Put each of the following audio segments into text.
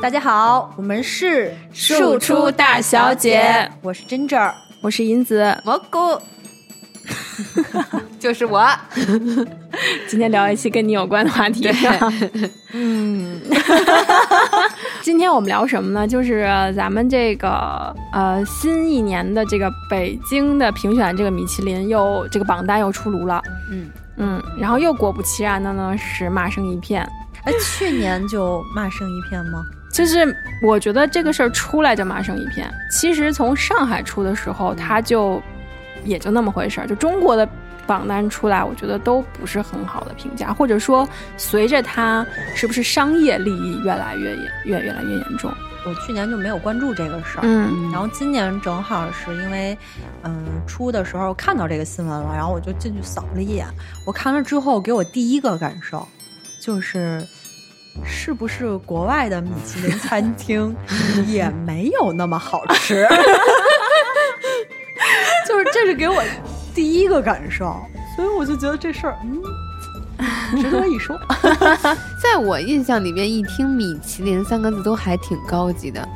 大家好，我们是庶出大小姐，我是 Ginger，我是银子，蘑菇，就是我。今天聊一期跟你有关的话题。嗯，今天我们聊什么呢？就是咱们这个呃新一年的这个北京的评选这个米其林又这个榜单又出炉了。嗯嗯，然后又果不其然的呢是骂声一片。哎，去年就骂声一片吗？就是我觉得这个事儿出来就骂声一片。其实从上海出的时候，它就也就那么回事儿。就中国的榜单出来，我觉得都不是很好的评价，或者说随着它是不是商业利益越来越严越越来越严重，我去年就没有关注这个事儿。嗯，然后今年正好是因为嗯出的时候看到这个新闻了，然后我就进去扫了一眼。我看了之后，给我第一个感受就是。是不是国外的米其林餐厅也没有那么好吃？就是这是给我第一个感受，所以我就觉得这事儿嗯值得一说。在我印象里面，一听米其林三个字都还挺高级的，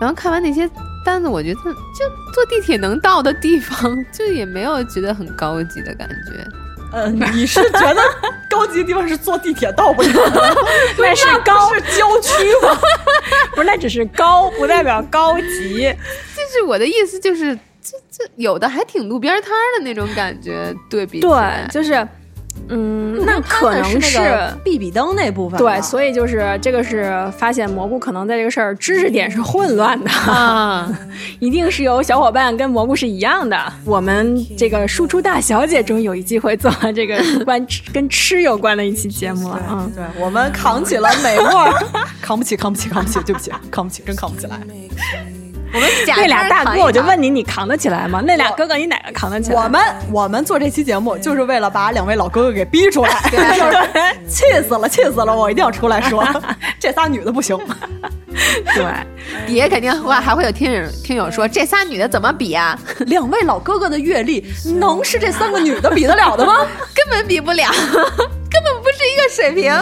然后看完那些单子，我觉得就坐地铁能到的地方，就也没有觉得很高级的感觉。嗯，你是觉得高级的地方是坐地铁到不了？那是高是郊区吗？不是，那只是高，不代表高级。就是我的意思，就是这这有的还挺路边摊的那种感觉，对比对，就是。嗯，那可能是比比灯那部分。对，所以就是这个是发现蘑菇可能在这个事儿知识点是混乱的啊，一定是有小伙伴跟蘑菇是一样的。我们这个输出大小姐终于有一机会做这个 关跟吃有关的一期节目了。嗯，对我们扛起了美味，扛不起，扛不起，扛不起，对不起，扛不起，真扛不起来。我们那俩大哥，我就问你，你扛得起来吗？那俩哥哥，你哪个扛得起来？我们我们做这期节目，就是为了把两位老哥哥给逼出来，气死了，气死了！我一定要出来说，这仨女的不行。对，底下肯定会还会有听友听友说，这仨女的怎么比啊？两位老哥哥的阅历，能是这三个女的比得了的吗？根本比不了，根本不是一个水平。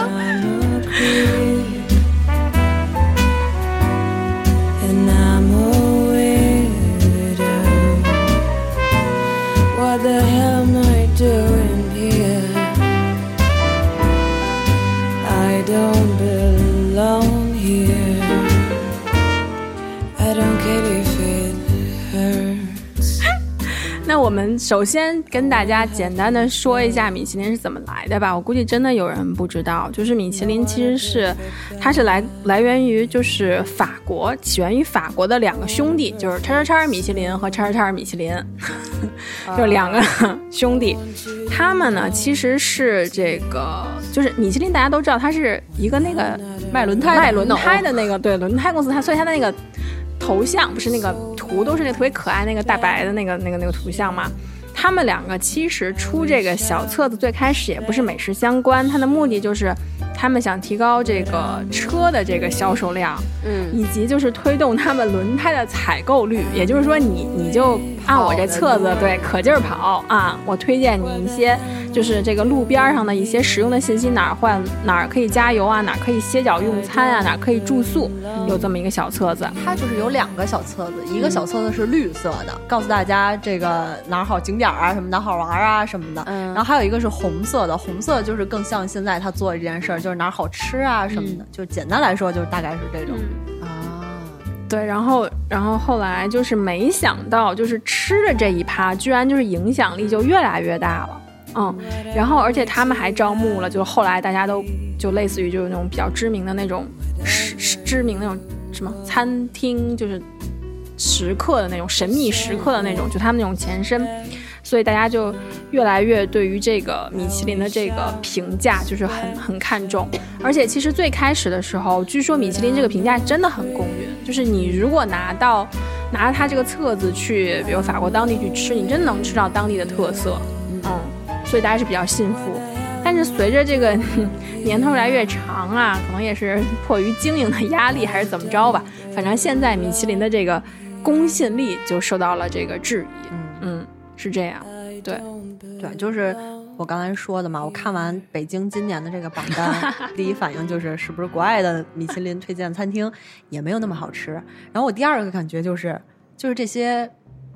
The hell am I doing 那我们首先跟大家简单的说一下米其林是怎么来的吧。我估计真的有人不知道，就是米其林其实是，它是来来源于就是法国，起源于法国的两个兄弟，就是叉叉叉米其林和叉叉叉米其林。就两个兄弟，他们呢其实是这个，就是米其林，大家都知道，它是一个那个卖轮胎卖轮胎的那个对轮胎公司，它所以它的那个头像不是那个图都是那特别可爱那个大白的那个那个那个图像吗？他们两个其实出这个小册子最开始也不是美食相关，它的目的就是他们想提高这个车的这个销售量，嗯，以及就是推动他们轮胎的采购率，也就是说你你就。按我这册子，对，可劲儿跑啊！我推荐你一些，就是这个路边上的一些实用的信息，哪儿换哪儿可以加油啊，哪儿可以歇脚用餐啊，哪儿可以住宿，有这么一个小册子。它就是有两个小册子，一个小册子是绿色的，告诉大家这个哪儿好景点啊什么哪好玩啊什么的。嗯。然后还有一个是红色的，红色就是更像现在他做的这件事儿，就是哪儿好吃啊什么的。就简单来说，就是大概是这种。对，然后，然后后来就是没想到，就是吃的这一趴，居然就是影响力就越来越大了，嗯，然后而且他们还招募了，就后来大家都就类似于就是那种比较知名的那种是是知名那种什么餐厅，就是食客的那种神秘食客的那种，就他们那种前身。所以大家就越来越对于这个米其林的这个评价就是很很看重，而且其实最开始的时候，据说米其林这个评价真的很公允，就是你如果拿到拿着它这个册子去，比如法国当地去吃，你真的能吃到当地的特色，所以大家是比较信服。但是随着这个 年头越来越长啊，可能也是迫于经营的压力还是怎么着吧，反正现在米其林的这个公信力就受到了这个质疑，嗯。是这样，对，对，就是我刚才说的嘛，我看完北京今年的这个榜单，第一反应就是是不是国外的米其林推荐餐厅也没有那么好吃。然后我第二个感觉就是，就是这些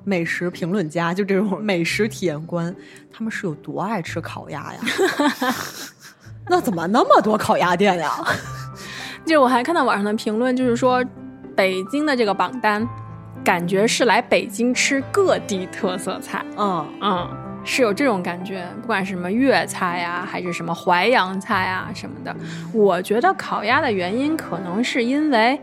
美食评论家，就这种美食体验官，他们是有多爱吃烤鸭呀？那怎么那么多烤鸭店呀？就我还看到网上的评论，就是说北京的这个榜单，感觉是来北京吃各地特色菜。嗯嗯。是有这种感觉，不管是什么粤菜呀，还是什么淮扬菜啊什么的，我觉得烤鸭的原因可能是因为，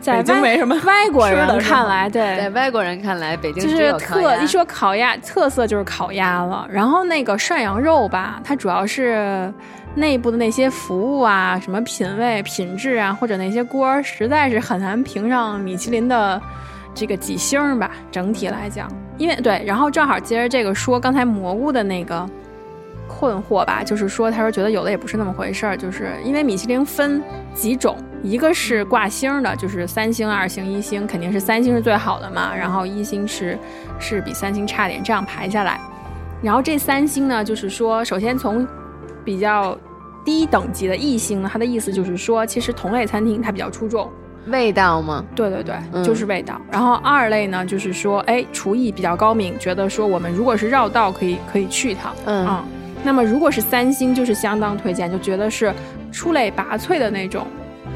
在没什么外国人看来，对，在外国人看来，北京就是特一说烤鸭特色就是烤鸭了。然后那个涮羊肉吧，它主要是内部的那些服务啊，什么品味品质啊，或者那些锅实在是很难评上米其林的。这个几星吧，整体来讲，因为对，然后正好接着这个说刚才蘑菇的那个困惑吧，就是说他说觉得有的也不是那么回事儿，就是因为米其林分几种，一个是挂星的，就是三星、二星、一星，肯定是三星是最好的嘛，然后一星是是比三星差点，这样排下来，然后这三星呢，就是说首先从比较低等级的异星呢，它的意思就是说，其实同类餐厅它比较出众。味道吗？对对对，就是味道。然后二类呢，就是说，哎，厨艺比较高明，觉得说我们如果是绕道，可以可以去一趟。嗯，那么如果是三星，就是相当推荐，就觉得是出类拔萃的那种。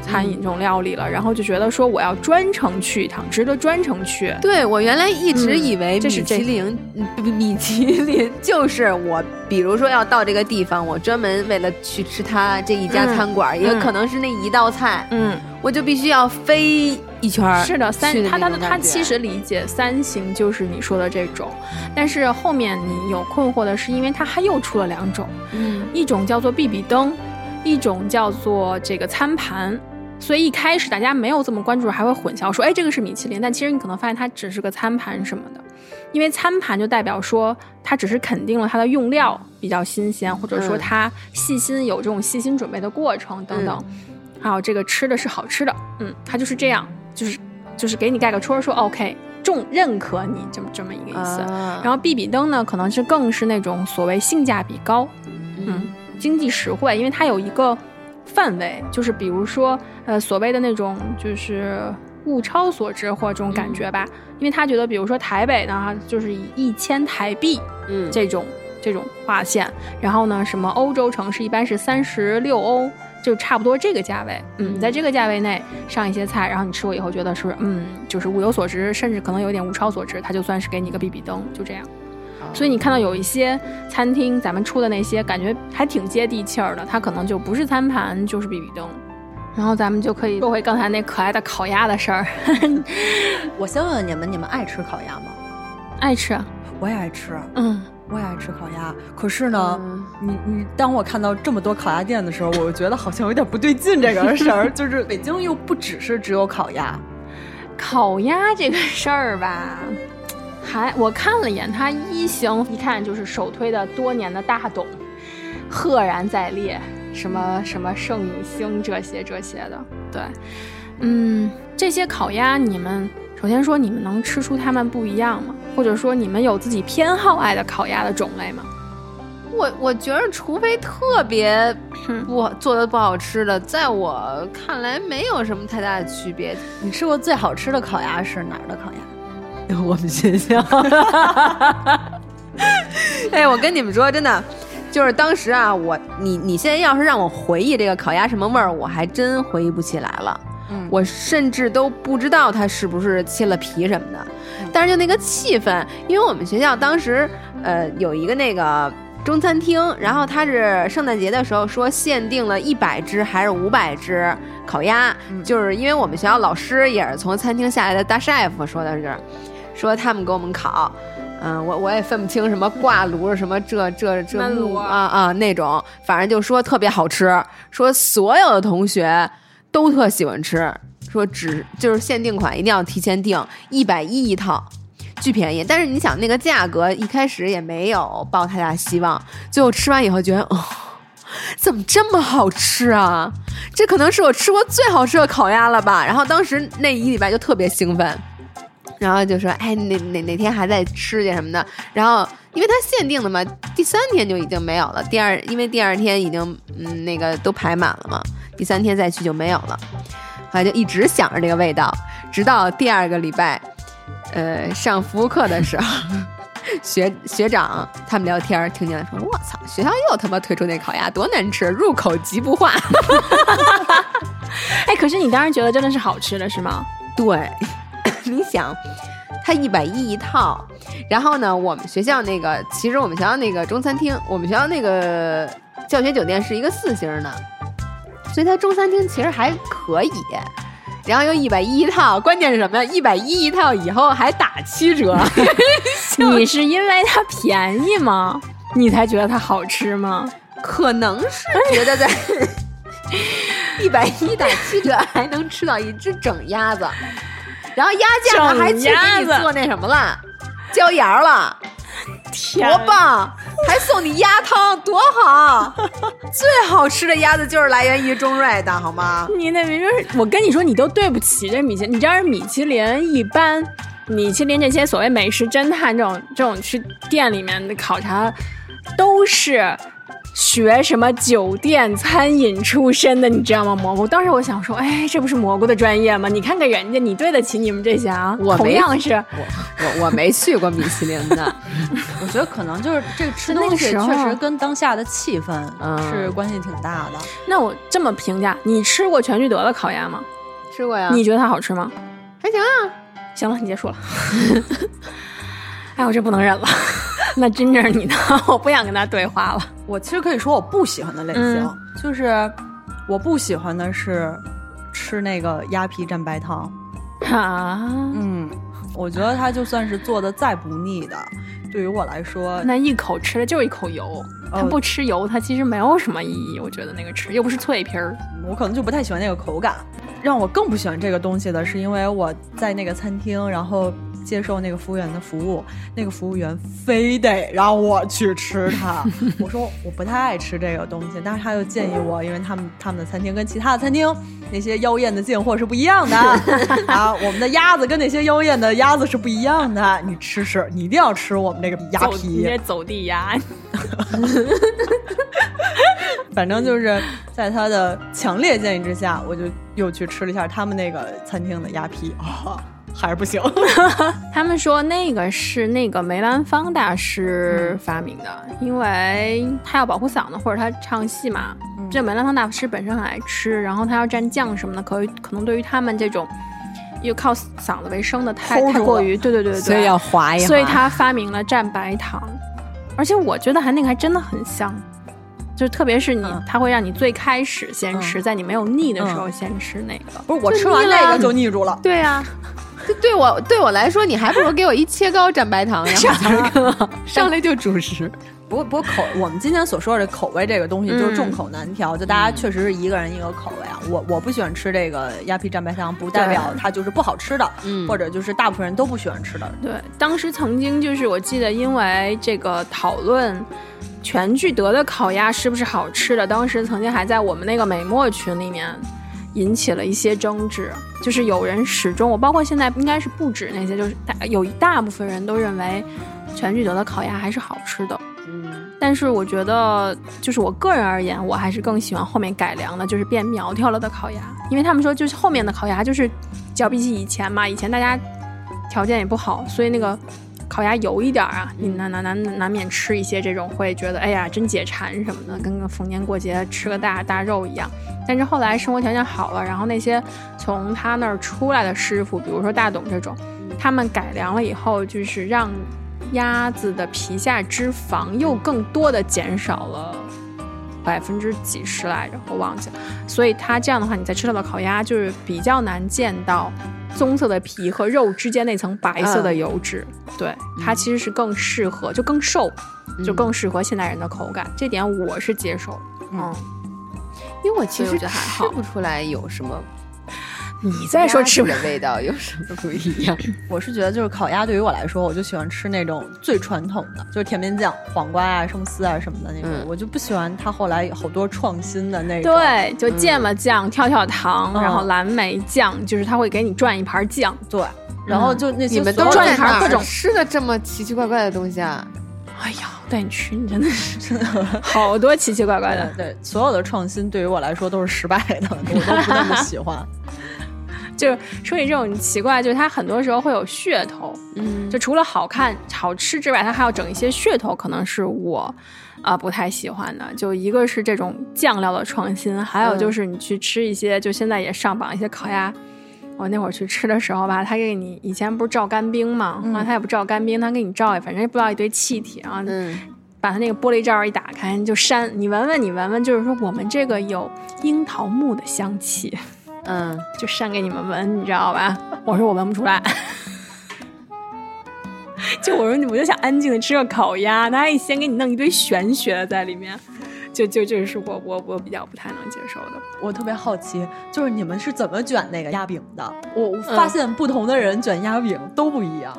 餐饮这种料理了，然后就觉得说我要专程去一趟，值得专程去。对我原来一直以为米其林，米其林就是我，比如说要到这个地方，我专门为了去吃它这一家餐馆，也可能是那一道菜，嗯，我就必须要飞一圈。是的，三他他他其实理解三星就是你说的这种，但是后面你有困惑的是，因为它还又出了两种，嗯，一种叫做比比登，一种叫做这个餐盘。所以一开始大家没有这么关注，还会混淆说，哎，这个是米其林，但其实你可能发现它只是个餐盘什么的，因为餐盘就代表说它只是肯定了它的用料比较新鲜，或者说它细心有这种细心准备的过程等等，还有这个吃的是好吃的，嗯，它就是这样，就是就是给你盖个戳说 OK，重认可你这么这么一个意思。然后比比登呢，可能是更是那种所谓性价比高，嗯，经济实惠，因为它有一个。范围就是，比如说，呃，所谓的那种就是物超所值或者这种感觉吧，因为他觉得，比如说台北呢，就是以一千台币，嗯，这种这种划线，然后呢，什么欧洲城市一般是三十六欧，就差不多这个价位，嗯，在这个价位内上一些菜，然后你吃过以后觉得是，嗯，就是物有所值，甚至可能有点物超所值，他就算是给你个比比登，就这样。所以你看到有一些餐厅，咱们出的那些感觉还挺接地气儿的，它可能就不是餐盘，就是比比灯。然后咱们就可以说回刚才那可爱的烤鸭的事儿。我先问问你们，你们爱吃烤鸭吗？爱吃，我也爱吃。嗯，我也爱吃烤鸭。可是呢，你你当我看到这么多烤鸭店的时候，我就觉得好像有点不对劲。这个事儿 就是北京又不只是只有烤鸭，烤鸭这个事儿吧。还我看了一眼，它一星一看就是首推的多年的大董，赫然在列，什么什么圣女星这些这些的，对，嗯，这些烤鸭你们首先说你们能吃出它们不一样吗？或者说你们有自己偏好爱的烤鸭的种类吗？我我觉得，除非特别 不做的不好吃的，在我看来没有什么太大的区别。你吃过最好吃的烤鸭是哪儿的烤鸭？我们学校，哎，我跟你们说，真的，就是当时啊，我你你现在要是让我回忆这个烤鸭什么味儿，我还真回忆不起来了。嗯，我甚至都不知道它是不是切了皮什么的。但是就那个气氛，因为我们学校当时呃有一个那个中餐厅，然后他是圣诞节的时候说限定了一百只还是五百只烤鸭，就是因为我们学校老师也是从餐厅下来的大 chef 说的是。说他们给我们烤，嗯，我我也分不清什么挂炉什么这这这木啊啊那种，反正就说特别好吃，说所有的同学都特喜欢吃，说只就是限定款，一定要提前订，一百一一套，巨便宜。但是你想那个价格，一开始也没有抱太大希望，最后吃完以后觉得，哦，怎么这么好吃啊？这可能是我吃过最好吃的烤鸭了吧？然后当时那一礼拜就特别兴奋。然后就说，哎，哪哪哪天还在吃去什么的。然后因为它限定的嘛，第三天就已经没有了。第二，因为第二天已经嗯那个都排满了嘛，第三天再去就没有了。后来就一直想着这个味道，直到第二个礼拜，呃，上服务课的时候。学学长他们聊天，听见了说：“我操，学校又他妈推出那烤鸭，多难吃，入口即不化。”哎，可是你当时觉得真的是好吃的，是吗？对，你想，它一百一一套，然后呢，我们学校那个，其实我们学校那个中餐厅，我们学校那个教学酒店是一个四星的，所以它中餐厅其实还可以。然后又一百一一套，关键是什么呀？一百一一套以后还打七折。你是因为它便宜吗？你才觉得它好吃吗？可能是觉得在 一百一打七折还能吃到一只整鸭子，然后鸭架还去给你做那什么了，椒盐了。多棒！还送你鸭汤，多好！最好吃的鸭子就是来源于中瑞的，好吗？你那明明是我跟你说，你都对不起这米其，你知道米其林一般，米其林这些所谓美食侦探这种这种去店里面的考察，都是。学什么酒店餐饮出身的，你知道吗？蘑菇，当时我想说，哎，这不是蘑菇的专业吗？你看看人家，你对得起你们这些啊？我同样是我我我没去过米其林的，我觉得可能就是这个吃东西确实跟当下的气氛是关系挺大的。那我这么评价，你吃过全聚德的烤鸭吗？吃过呀。你觉得它好吃吗？还行啊。行了，你结束了。哎，我这不能忍了。那真正你呢？我不想跟他对话了。我其实可以说我不喜欢的类型，就是我不喜欢的是吃那个鸭皮蘸白糖。啊，嗯，我觉得它就算是做的再不腻的，对于我来说，那一口吃的就是一口油。它不吃油，它其实没有什么意义。我觉得那个吃又不是脆皮儿，我可能就不太喜欢那个口感。让我更不喜欢这个东西的是，因为我在那个餐厅，然后。接受那个服务员的服务，那个服务员非得让我去吃它。我说我不太爱吃这个东西，但是他又建议我，因为他们他们的餐厅跟其他的餐厅那些妖艳的进货是不一样的 啊，我们的鸭子跟那些妖艳的鸭子是不一样的。你吃吃，你一定要吃我们这个鸭皮，走地鸭。反正就是在他的强烈建议之下，我就又去吃了一下他们那个餐厅的鸭皮啊。还是不行。他们说那个是那个梅兰芳大师发明的，因为他要保护嗓子或者他唱戏嘛。这梅兰芳大师本身很爱吃，然后他要蘸酱什么的，可可能对于他们这种又靠嗓子为生的太太过于对对对对，所以要滑一滑。所以他发明了蘸白糖，而且我觉得还那个还真的很香，就特别是你，他会让你最开始先吃，在你没有腻的时候先吃那个。不是我吃完那个就腻住了。对呀。这 对我对我来说，你还不如给我一切糕蘸白糖，然后 上来就主食。不过不过口，我们今天所说的口味这个东西就是众口难调，就大家确实是一个人一个口味啊。我我不喜欢吃这个鸭皮蘸白糖，不代表它就是不好吃的，或者就是大部分人都不喜欢吃的。对，当时曾经就是我记得，因为这个讨论全聚德的烤鸭是不是好吃的，当时曾经还在我们那个美墨群里面。引起了一些争执，就是有人始终，我包括现在应该是不止那些，就是大有一大部分人都认为全聚德的烤鸭还是好吃的。嗯，但是我觉得，就是我个人而言，我还是更喜欢后面改良的，就是变苗条了的烤鸭，因为他们说就是后面的烤鸭就是，较比起以前嘛，以前大家条件也不好，所以那个。烤鸭油一点啊，你难难难难免吃一些这种，会觉得哎呀真解馋什么的，跟个逢年过节吃个大大肉一样。但是后来生活条件好了，然后那些从他那儿出来的师傅，比如说大董这种，他们改良了以后，就是让鸭子的皮下脂肪又更多的减少了百分之几十来着，我忘记了。所以它这样的话，你在吃到的烤鸭就是比较难见到。棕色的皮和肉之间那层白色的油脂，对它其实是更适合，就更瘦，就更适合现代人的口感。这点我是接受，嗯，因为我其实吃不出来有什么。你再说吃的味道 有什么不一样？我是觉得就是烤鸭对于我来说，我就喜欢吃那种最传统的，就是甜面酱、黄瓜啊、生丝啊什么的那种。我就不喜欢它后来好多创新的那种。对，就芥末酱、跳跳糖，然后蓝莓酱，就是它会给你转一盘酱。对，然后就那些你们都转盘各种吃的这么奇奇怪怪的东西啊！哎呀，带你去，你真的是真的 好多奇奇怪怪的。对，所有的创新对于我来说都是失败的，我都不那么喜欢。就说起这种奇怪，就是它很多时候会有噱头，嗯，就除了好看、好吃之外，它还要整一些噱头，可能是我啊不太喜欢的。就一个是这种酱料的创新，还有就是你去吃一些，就现在也上榜一些烤鸭。我那会儿去吃的时候吧，他给你以前不是照干冰嘛，啊他也不照干冰，他给你照，反正也不知道一堆气体啊，把他那个玻璃罩一打开就扇，你闻闻，你闻闻，就是说我们这个有樱桃木的香气。嗯，就扇给你们闻，你知道吧？我说我闻不出来，就我说我就想安静的吃个烤鸭，他还先给你弄一堆玄学在里面，就就就是我我我比较不太能接受的。我特别好奇，就是你们是怎么卷那个鸭饼的？我发现不同的人卷鸭饼都不一样。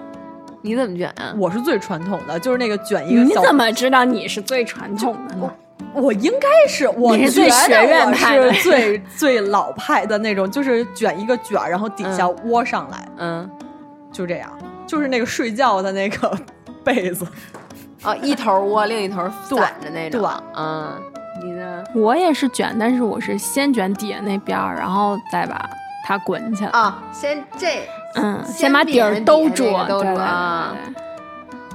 你怎么卷啊？我是最传统的，就是那个卷一个。你怎么知道你是最传统的？我应该是，我是最学院派的，最 最老派的那种，就是卷一个卷儿，然后底下窝上来，嗯，就这样，就是那个睡觉的那个 被子，哦，一头窝，另一头短的 那种，嗯，你呢？我也是卷，但是我是先卷底下那边儿，然后再把它滚起来。啊，先这，嗯，先把底儿兜住，兜住啊。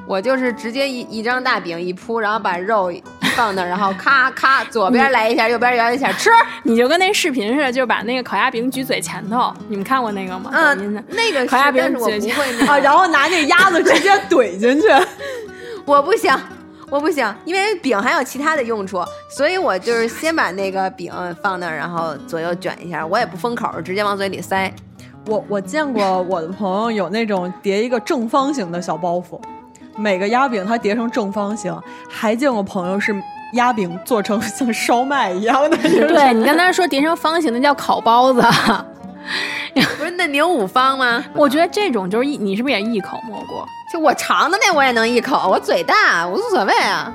我就是直接一一张大饼一铺，然后把肉放那，然后咔咔左边来一下，右边摇一下吃。你就跟那视频似的，就是把那个烤鸭饼举嘴前头。你们看过那个吗？嗯，那个烤鸭饼我不会啊，然后拿那鸭子直接怼进去。我不行，我不行，因为饼还有其他的用处，所以我就是先把那个饼放那，然后左右卷一下，我也不封口，直接往嘴里塞。我我见过我的朋友有那种叠一个正方形的小包袱。每个鸭饼它叠成正方形，还见过朋友是鸭饼做成 像烧麦一样的。对你刚才说叠成方形，的叫烤包子。不是那你有五方吗？我觉得这种就是一，你是不是也一口没过？就我尝的那我也能一口，我嘴大，我无所谓啊。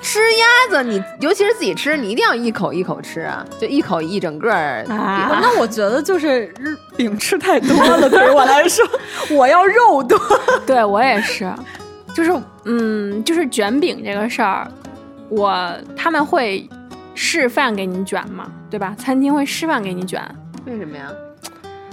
吃鸭子，你尤其是自己吃，你一定要一口一口吃啊，就一口一整个儿。那我觉得就是饼吃太多了，对于我来说，我要肉多。对我也是。就是，嗯，就是卷饼这个事儿，我他们会示范给你卷嘛，对吧？餐厅会示范给你卷，为什么呀？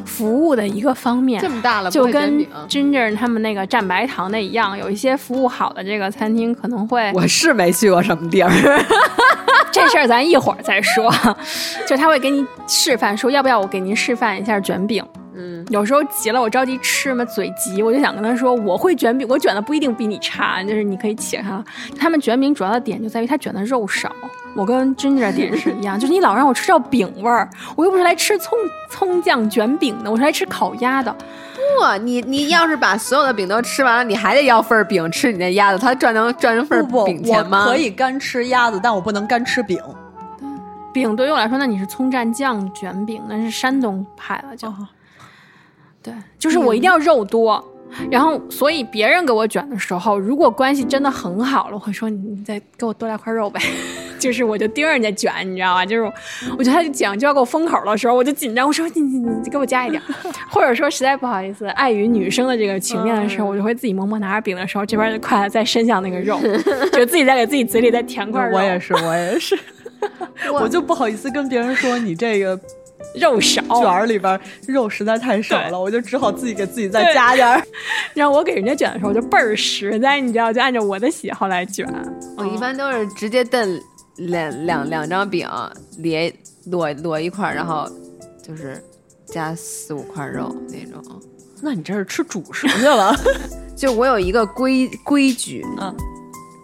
服务的一个方面，这么大了，就跟 Ginger 他们那个蘸白糖的一样，有一些服务好的这个餐厅可能会。我是没去过什么地儿，这事儿咱一会儿再说。就他会给你示范，说要不要我给您示范一下卷饼。嗯，有时候急了，我着急吃嘛，嘴急，我就想跟他说，我会卷饼，我卷的不一定比你差，就是你可以起开了。他们卷饼主要的点就在于他卷的肉少，我跟 Ginger 点是一样，就是你老让我吃到饼味儿，我又不是来吃葱葱酱卷饼的，我是来吃烤鸭的。不，你你要是把所有的饼都吃完了，你还得要份饼吃你那鸭子，他赚能赚成份饼钱吗？可以干吃鸭子，但我不能干吃饼。饼对于我来说，那你是葱蘸酱卷饼，那是山东派了就。对，就是我一定要肉多，然后所以别人给我卷的时候，如果关系真的很好了，我会说你再给我多来块肉呗。就是我就盯着人家卷，你知道吧？就是我觉得他就讲就要给我封口的时候，我就紧张，我说你你你给我加一点，或者说实在不好意思，碍于女生的这个情面的时候，我就会自己默默拿着饼的时候，这边就筷子再伸向那个肉，就自己再给自己嘴里再填块肉。我也是，我也是，我就不好意思跟别人说你这个。肉少卷儿里边肉实在太少了，我就只好自己给自己再加点儿。让 我给人家卷的时候就倍儿实在，你知道，就按照我的喜好来卷。我一般都是直接炖两两两张饼，连摞摞一块儿，然后就是加四五块肉那种。那你这是吃主食去了？就我有一个规规矩，嗯。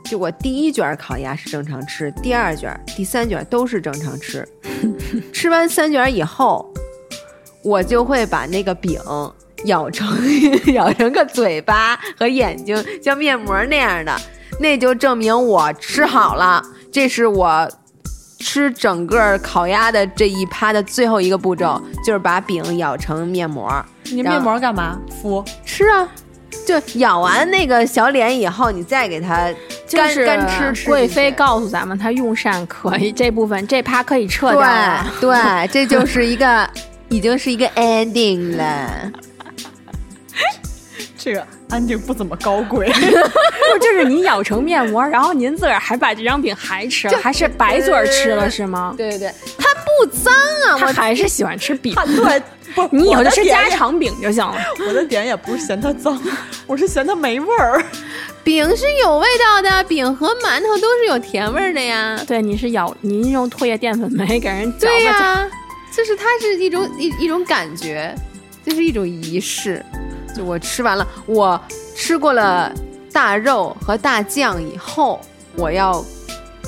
就我第一卷烤鸭是正常吃，第二卷、第三卷都是正常吃。吃完三卷以后，我就会把那个饼咬成 咬成个嘴巴和眼睛，像面膜那样的，那就证明我吃好了。这是我吃整个烤鸭的这一趴的最后一个步骤，就是把饼咬成面膜。你面膜干嘛？敷吃啊。就咬完那个小脸以后，你再给它干干吃。贵妃告诉咱们，她用膳可以，这部分这趴可以撤掉。对对，这就是一个已经是一个 ending 了。这个 ending 不怎么高贵。不，就是你咬成面膜，然后您自个儿还把这张饼还吃了，还是白嘴吃了是吗？对对对，它不脏啊，他还是喜欢吃饼。对，不，你以后就吃家常饼就行了。我的点也不是嫌它脏，我是嫌它没味儿。饼是有味道的，饼和馒头都是有甜味儿的呀。对，你是咬，你用唾液淀粉酶给人对呀，就是它是一种一一种感觉，就是一种仪式。就我吃完了，我吃过了大肉和大酱以后，我要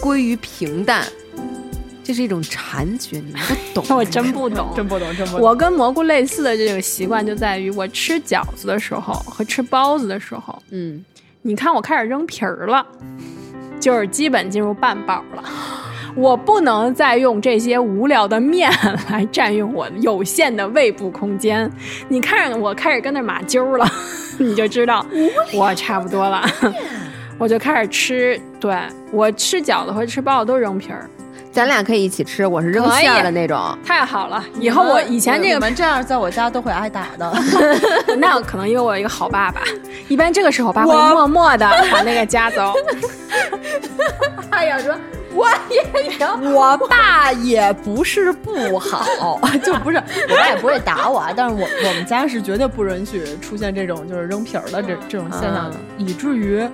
归于平淡。这是一种禅觉，你们不懂，我真不懂，真不懂，真不懂。我跟蘑菇类似的这种习惯就在于，我吃饺子的时候和吃包子的时候，嗯。你看，我开始扔皮儿了，就是基本进入半饱了。我不能再用这些无聊的面来占用我有限的胃部空间。你看，我开始跟那马揪了，你就知道我差不多了。我就开始吃，对我吃饺子和吃包子都扔皮儿。咱俩可以一起吃，我是扔馅儿的那种。太好了，以后我以前这个你们这样在我家都会挨打的。那可能因为我有一个好爸爸，一般这个时候我爸会默默的把那个夹走。哎呀，说我也有，我爸也不是不好，就不是我爸也不会打我，但是我我们家是绝对不允许出现这种就是扔皮儿的这这种现象的，以至于。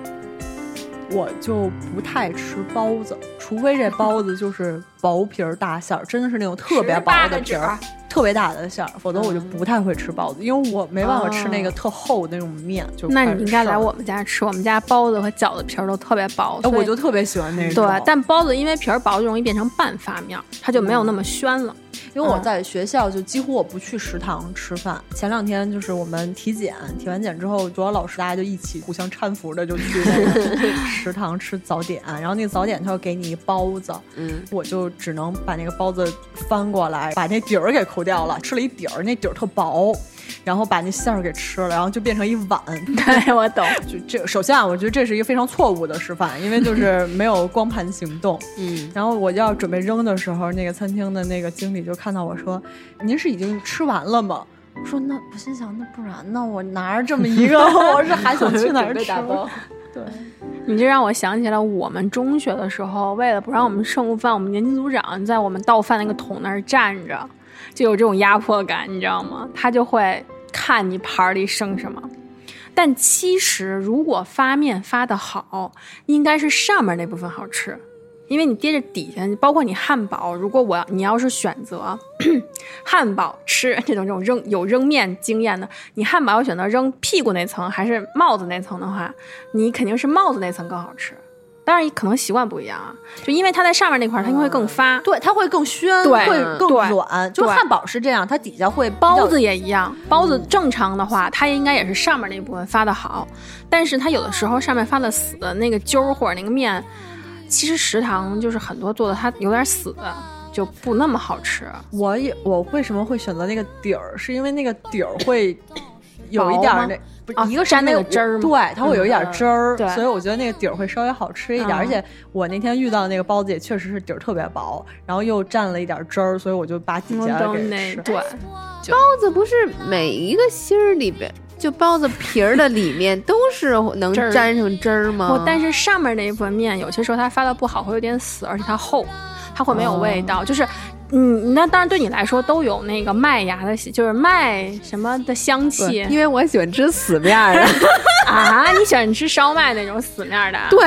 我就不太吃包子，除非这包子就是薄皮儿大馅儿，真的是那种特别薄的皮儿，特别大的馅儿，否则我就不太会吃包子，因为我没办法吃那个特厚的那种面。就那你应该来我们家吃，我们家包子和饺子皮儿都特别薄，我就特别喜欢那种。对，但包子因为皮儿薄，就容易变成半发面，它就没有那么暄了。因为我在学校就几乎我不去食堂吃饭。前两天就是我们体检，体完检之后，主要老师大家就一起互相搀扶着就去 食堂吃早点。然后那个早点他要给你一包子，嗯，我就只能把那个包子翻过来，把那底儿给抠掉了，吃了一底儿，那底儿特薄。然后把那馅儿给吃了，然后就变成一碗。对，我懂。就这，首先啊，我觉得这是一个非常错误的示范，因为就是没有光盘行动。嗯。然后我要准备扔的时候，那个餐厅的那个经理就看到我说：“您是已经吃完了吗？”我说：“那我心想，那不然呢？我拿着这么一个，我是还想去哪儿吃？”对，你这让我想起来，我们中学的时候，为了不让我们剩午饭，我们年级组长在我们倒饭那个桶那儿站着。就有这种压迫感，你知道吗？他就会看你盘里剩什么。但其实，如果发面发的好，应该是上面那部分好吃，因为你跌着底下。包括你汉堡，如果我要你要是选择 汉堡吃这种这种扔有扔面经验的，你汉堡要选择扔屁股那层还是帽子那层的话，你肯定是帽子那层更好吃。当然，可能习惯不一样啊，就因为它在上面那块儿，它会更发，对，它会更暄，会更软。就汉堡是这样，它底下会包子也一样，包子正常的话，它应该也是上面那部分发的好，但是它有的时候上面发的死的，那个揪或者那个面，其实食堂就是很多做的它有点死，就不那么好吃。我也我为什么会选择那个底儿，是因为那个底儿会 有一点那。不，一个是那个汁儿，对，它会有一点汁儿，所以我觉得那个底儿会稍微好吃一点。而且我那天遇到的那个包子也确实是底儿特别薄，然后又蘸了一点汁儿，所以我就把底下给吃。对，包子不是每一个芯儿里边，就包子皮儿的里面都是能沾上汁儿吗？但是上面那一部分面有些时候它发的不好，会有点死，而且它厚，它会没有味道，就是。嗯，那当然对你来说都有那个麦芽的，就是麦什么的香气。因为我喜欢吃死面的 啊，你喜欢吃烧麦那种死面的？对，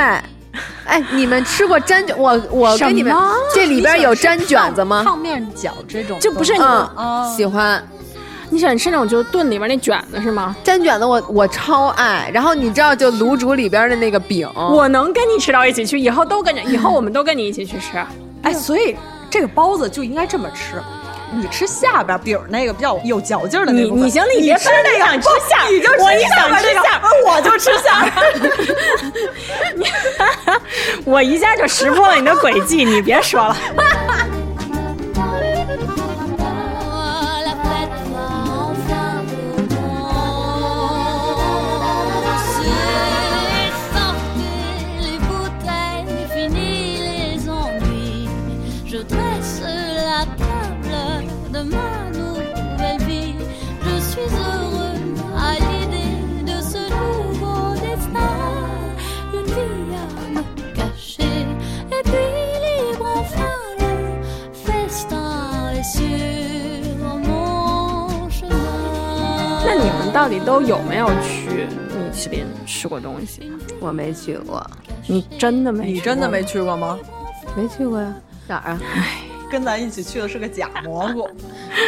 哎，你们吃过粘卷？我我跟你们这里边有粘卷子吗？烫面饺这种就不是你喜欢。你喜欢吃那种就是炖里边那卷子是吗？蘸卷子我我超爱。然后你知道就卤煮里边的那个饼，我能跟你吃到一起去，以后都跟着，以后我们都跟你一起去吃。哎，所以。这个包子就应该这么吃，你吃下边饼那个比较有嚼劲的那部分。你行，你别吃那个，你吃下，我你想吃下，我就吃下。我一下就识破了你的诡计，你别说了。到底都有没有去米其林吃过东西？我没去过，你真的没？你真的没去过吗？没去过呀，哪儿啊？唉，跟咱一起去的是个假蘑菇。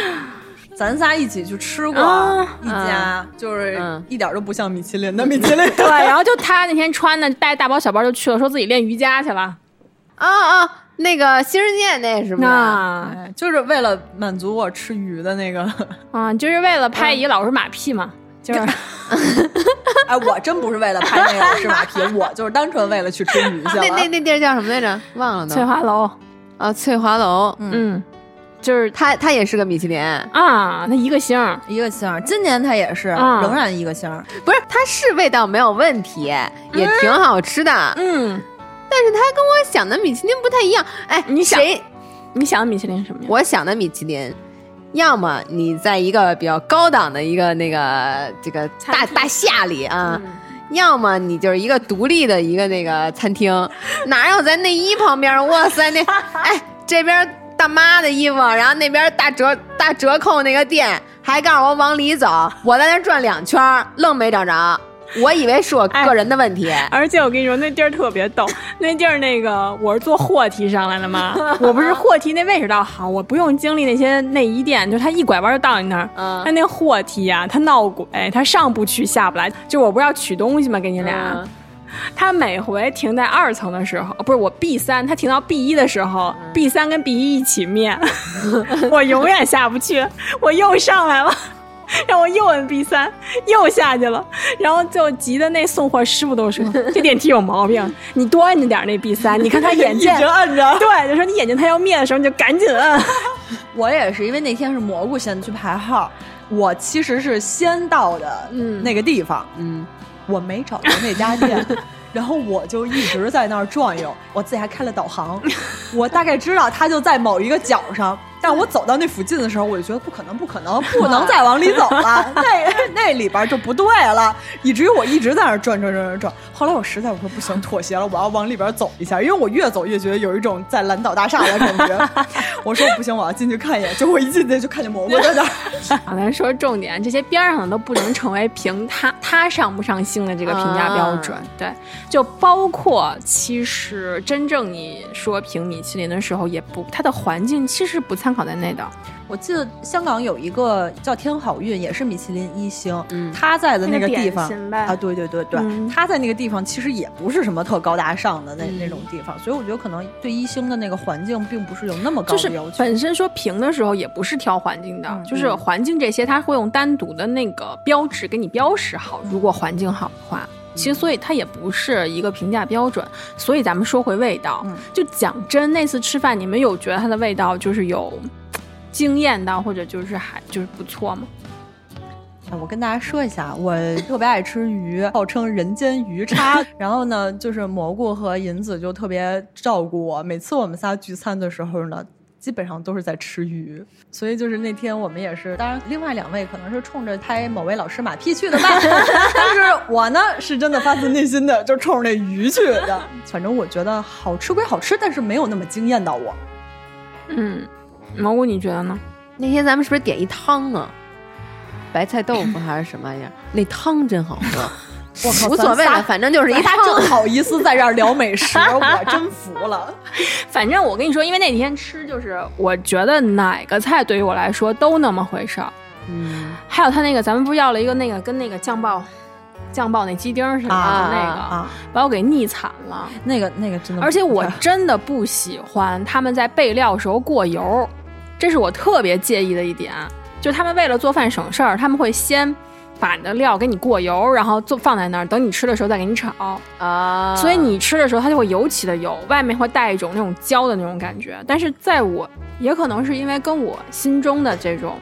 咱仨一起去吃过一家，就是一点都不像米其林的米其林。对，然后就他那天穿的带大包小包就去了，说自己练瑜伽去了。啊啊，那个新世界那是吗？就是为了满足我吃鱼的那个 啊，就是为了拍一老师马屁嘛。就是，哎，我真不是为了拍那个老实马屁，我就是单纯为了去吃鱼去了。那那那地儿叫什么来着？忘了。翠华楼啊，翠华楼，嗯。就是他，他也是个米其林啊，那一个星，一个星，今年他也是仍然一个星。不是，它是味道没有问题，也挺好吃的，嗯。但是它跟我想的米其林不太一样。哎，你想，你想的米其林什么呀？我想的米其林，要么你在一个比较高档的一个那个这个大大厦里啊，要么你就是一个独立的一个那个餐厅，哪有在内衣旁边？哇塞，那 哎这边。大妈的衣服，然后那边大折大折扣那个店，还告诉我往里走，我在那转两圈，愣没找着。我以为是我个人的问题，而且我跟你说，那地儿特别逗。那地儿那个我是坐货梯上来的嘛，我不是货梯那位置倒好，我不用经历那些内衣店，就他一拐弯就到你那儿。他那货梯呀，他闹鬼，他上不去下不来。就我不是要取东西吗？给你俩。他每回停在二层的时候，不是我 B 三，他停到 B 一的时候，B 三跟 B 一一起灭，我永远下不去，我又上来了，让我又摁 B 三，又下去了，然后就急的那送货师傅都说 这电梯有毛病，你多摁着点那 B 三，你看他眼睛一直摁着，对，就说你眼睛他要灭的时候你就赶紧摁。我也是，因为那天是蘑菇先去排号，我其实是先到的那个地方，嗯。我没找到那家店，然后我就一直在那儿转悠，我自己还开了导航，我大概知道它就在某一个角上。但我走到那附近的时候，我就觉得不可能，不可能，不能再往里走了。那 那里边就不对了，以至于我一直在那转转转转转。后来我实在我说不行，妥协了，我要往里边走一下，因为我越走越觉得有一种在蓝岛大厦的感觉。我说不行，我要进去看一眼。结果一进去就看见蘑菇在那儿。好，咱说重点，这些边上的都不能成为评它它上不上星的这个评价标准。对，就包括其实真正你说评米其林的时候，也不它的环境其实不参。参考在内的，我记得香港有一个叫天好运，也是米其林一星。嗯，他在的那个地方啊，对对对对，他在那个地方其实也不是什么特高大上的那那种地方，所以我觉得可能对一星的那个环境并不是有那么高的要求。本身说评的时候也不是挑环境的，就是环境这些他会用单独的那个标志给你标识好。如果环境好的话，其实所以它也不是一个评价标准。所以咱们说回味道，就讲真，那次吃饭你们有觉得它的味道就是有惊艳到，或者就是还就是不错吗？我跟大家说一下，我特别爱吃鱼，号称人间鱼叉。然后呢，就是蘑菇和银子就特别照顾我。每次我们仨聚餐的时候呢。基本上都是在吃鱼，所以就是那天我们也是，当然另外两位可能是冲着拍某位老师马屁去的吧，但是我呢是真的发自内心的就冲着那鱼去的。反正我觉得好吃归好吃，但是没有那么惊艳到我。嗯，蘑菇你觉得呢？那天咱们是不是点一汤啊？白菜豆腐还是什么玩意儿？那汤真好喝。我靠，无所谓了，反正就是一他真好意思在这儿聊美食，我真服了。反正我跟你说，因为那天吃，就是我觉得哪个菜对于我来说都那么回事儿。嗯，还有他那个，咱们不是要了一个那个跟那个酱爆，酱爆那鸡丁似的那个，把我给腻惨了。那个那个真的，而且我真的不喜欢他们在备料时候过油，这是我特别介意的一点。就他们为了做饭省事儿，他们会先。把你的料给你过油，然后做放在那儿，等你吃的时候再给你炒啊。所以你吃的时候它就会尤其的油，外面会带一种那种焦的那种感觉。但是在我也可能是因为跟我心中的这种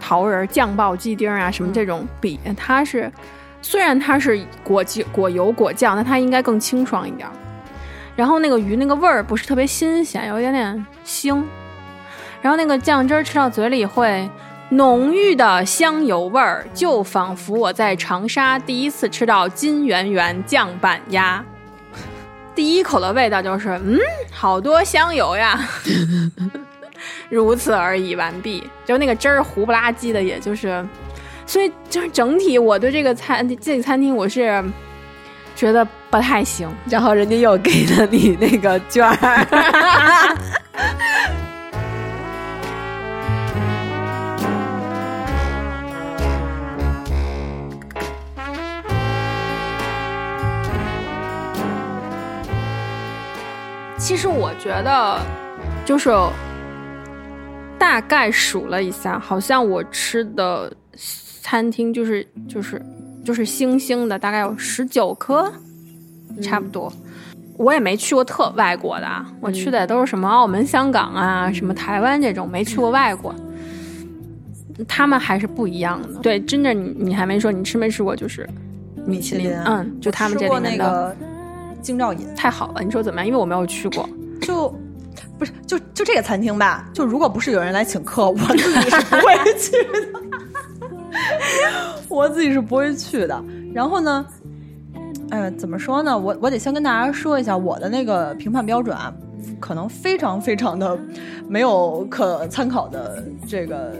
桃仁酱爆鸡丁啊什么这种比，它是虽然它是果鸡果油果酱，但它应该更清爽一点。然后那个鱼那个味儿不是特别新鲜，有一点点腥。然后那个酱汁吃到嘴里会。浓郁的香油味儿，就仿佛我在长沙第一次吃到金圆圆酱板鸭，第一口的味道就是，嗯，好多香油呀，如此而已，完毕。就那个汁儿糊不拉几的，也就是。所以就是整体我对这个餐这个餐厅我是觉得不太行。然后人家又给了你那个券儿。其实我觉得，就是大概数了一下，好像我吃的餐厅就是就是就是星星的，大概有十九颗，差不多。我也没去过特外国的，我去的也都是什么澳门、香港啊，什么台湾这种，没去过外国。他们还是不一样的。对，真的，你你还没说你吃没吃过，就是米其林，嗯，就他们这里面的。京兆尹太好了，你说怎么样？因为我没有去过，就不是就就这个餐厅吧。就如果不是有人来请客，我自己是不会去的。我自己是不会去的。然后呢，呃，怎么说呢？我我得先跟大家说一下我的那个评判标准啊，可能非常非常的没有可参考的这个。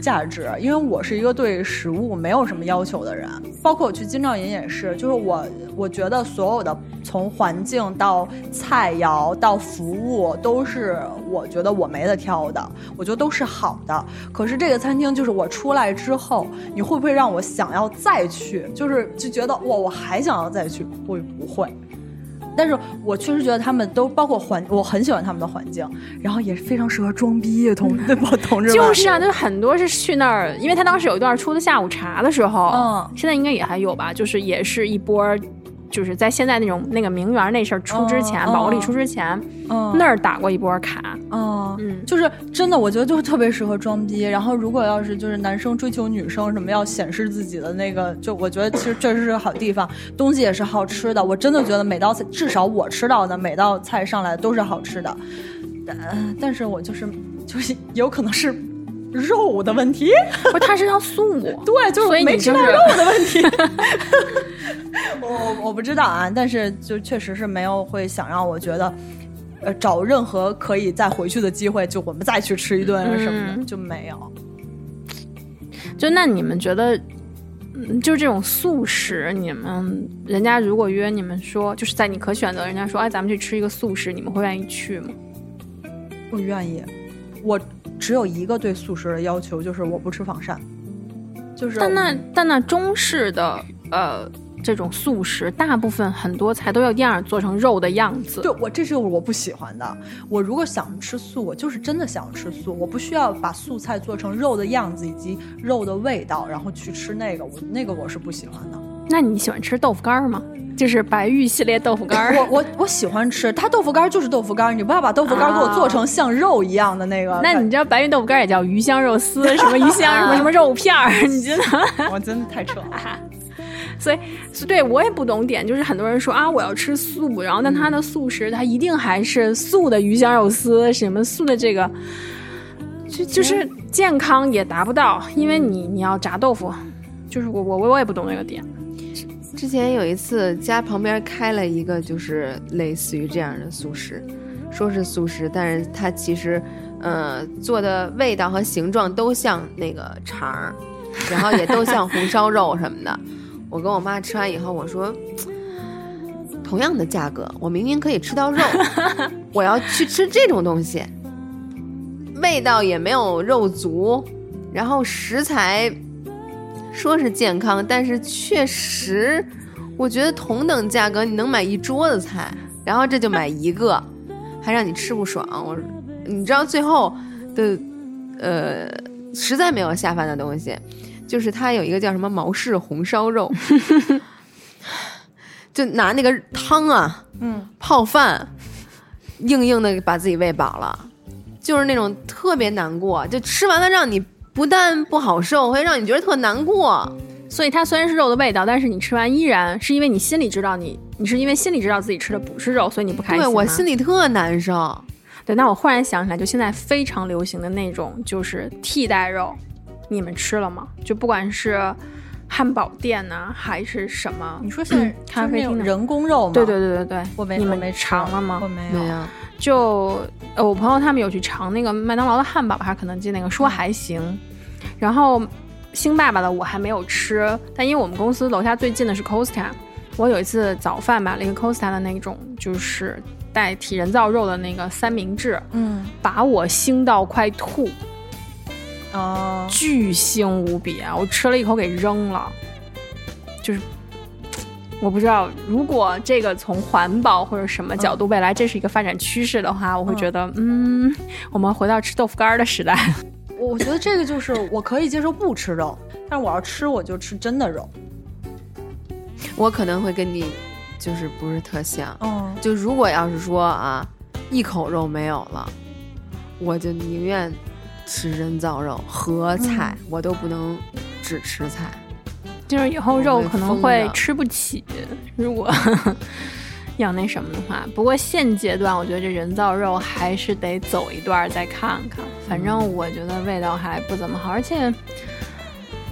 价值，因为我是一个对食物没有什么要求的人，包括我去金兆尹也是，就是我我觉得所有的从环境到菜肴到服务都是我觉得我没得挑的，我觉得都是好的。可是这个餐厅就是我出来之后，你会不会让我想要再去？就是就觉得哇，我还想要再去？会不会？但是我确实觉得他们都包括环，我很喜欢他们的环境，然后也是非常适合装逼，同对不，同志们？就是啊，就是很多是去那儿，因为他当时有一段出的下午茶的时候，嗯，现在应该也还有吧，就是也是一波。就是在现在那种那个名媛那事儿出之前，宝格丽出之前，那儿打过一波卡。嗯，就是真的，我觉得就是特别适合装逼。然后如果要是就是男生追求女生什么要显示自己的那个，就我觉得其实确实是个好地方，东西也是好吃的。我真的觉得每道菜，至少我吃到的每道菜上来都是好吃的。但但是我就是就是有可能是。肉的问题，不是，他是要素，对，就是没吃到 肉的问题。我我不知道啊，但是就确实是没有会想让我觉得，呃，找任何可以再回去的机会，就我们再去吃一顿什么的就没有。就那你们觉得，就这种素食，你们人家如果约你们说，就是在你可选择，人家说，哎，咱们去吃一个素食，你们会愿意去吗？我愿意，我。只有一个对素食的要求，就是我不吃仿膳。就是，但那但那中式的呃这种素食，大部分很多菜都要这样做成肉的样子。对我这是我不喜欢的。我如果想吃素，我就是真的想吃素，我不需要把素菜做成肉的样子以及肉的味道，然后去吃那个，我那个我是不喜欢的。那你喜欢吃豆腐干吗？就是白玉系列豆腐干儿，我我我喜欢吃它豆腐干儿就是豆腐干儿，你不要把豆腐干儿给我做成像肉一样的那个。那你知道白玉豆腐干儿也叫鱼香肉丝，什么鱼香 什么什么肉片儿，你真的？我真的太扯了。所以，对我也不懂点，就是很多人说啊，我要吃素，然后但他的素食，他一定还是素的鱼香肉丝，什么素的这个，就就是健康也达不到，因为你你要炸豆腐，就是我我我也不懂那个点。之前有一次，家旁边开了一个，就是类似于这样的素食，说是素食，但是它其实，呃，做的味道和形状都像那个肠儿，然后也都像红烧肉什么的。我跟我妈吃完以后，我说，同样的价格，我明明可以吃到肉，我要去吃这种东西，味道也没有肉足，然后食材。说是健康，但是确实，我觉得同等价格你能买一桌子菜，然后这就买一个，还让你吃不爽。我，你知道最后的，呃，实在没有下饭的东西，就是它有一个叫什么毛氏红烧肉，就拿那个汤啊，嗯，泡饭，硬硬的把自己喂饱了，就是那种特别难过，就吃完了让你。不但不好受，会让你觉得特难过。所以它虽然是肉的味道，但是你吃完依然是因为你心里知道你，你是因为心里知道自己吃的不是肉，所以你不开心。对我心里特难受。对，那我忽然想起来，就现在非常流行的那种就是替代肉，你们吃了吗？就不管是汉堡店呢，还是什么？你说现在咖啡厅人工肉吗？对对对对对，我没你们没尝了吗？我没有。就呃，我朋友他们有去尝那个麦当劳的汉堡，还是肯德基那个，说还行。然后星爸爸的我还没有吃，但因为我们公司楼下最近的是 Costa，我有一次早饭买了一个 Costa 的那种，就是代替人造肉的那个三明治，嗯，把我腥到快吐，哦，巨腥无比啊！我吃了一口给扔了，就是我不知道，如果这个从环保或者什么角度，未来这是一个发展趋势的话，我会觉得，嗯，我们回到吃豆腐干的时代。我觉得这个就是我可以接受不吃肉，但是我要吃我就吃真的肉。我可能会跟你就是不是特像，嗯，就如果要是说啊，一口肉没有了，我就宁愿吃人造肉和菜，我都不能只吃菜。就是以后肉可能会吃不起，如果。要那什么的话，不过现阶段我觉得这人造肉还是得走一段再看看。反正我觉得味道还不怎么好，而且，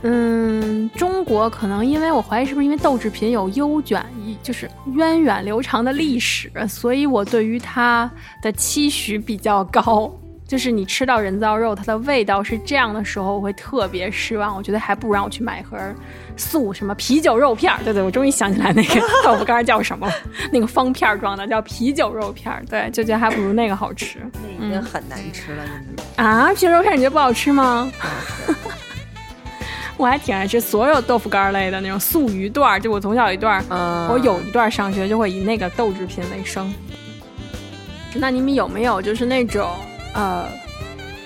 嗯，中国可能因为我怀疑是不是因为豆制品有悠卷，就是源远流长的历史，所以我对于它的期许比较高。就是你吃到人造肉，它的味道是这样的时候，我会特别失望。我觉得还不如让我去买一盒素什么啤酒肉片儿。对对，我终于想起来那个 豆腐干叫什么了，那个方片装的叫啤酒肉片儿。对，就觉得还不如那个好吃。那已经很难吃了，啊，啤酒肉片你觉得不好吃吗？我还挺爱吃所有豆腐干类的那种素鱼段儿。就我从小一段，我有一段上学就会以那个豆制品为生。那你们有没有就是那种？呃，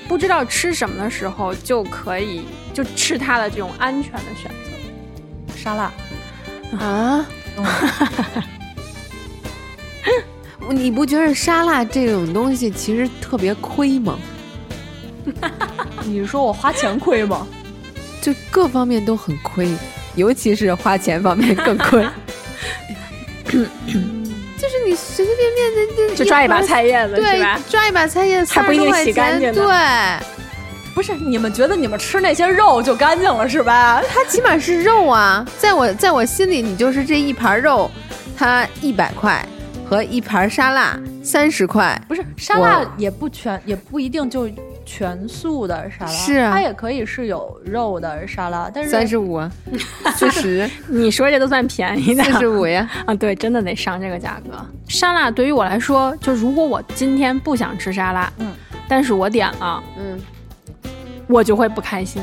不知道吃什么的时候就可以就吃它的这种安全的选择，沙拉啊，你不觉得沙拉这种东西其实特别亏吗？你是说我花钱亏吗？就各方面都很亏，尤其是花钱方面更亏。就是你随随便便的就抓一把菜叶子，对吧？抓一把菜叶子还不一定洗干净。对，不是你们觉得你们吃那些肉就干净了是吧？它起码是肉啊，在我在我心里，你就是这一盘肉，它一百块和一盘沙拉三十块。不是沙拉也不全，也不一定就。全素的沙拉是啊，它也可以是有肉的沙拉，但是三十五、四十，你说这都算便宜的，四十五呀？啊，对，真的得上这个价格。沙拉对于我来说，就如果我今天不想吃沙拉，嗯，但是我点了，嗯，我就会不开心。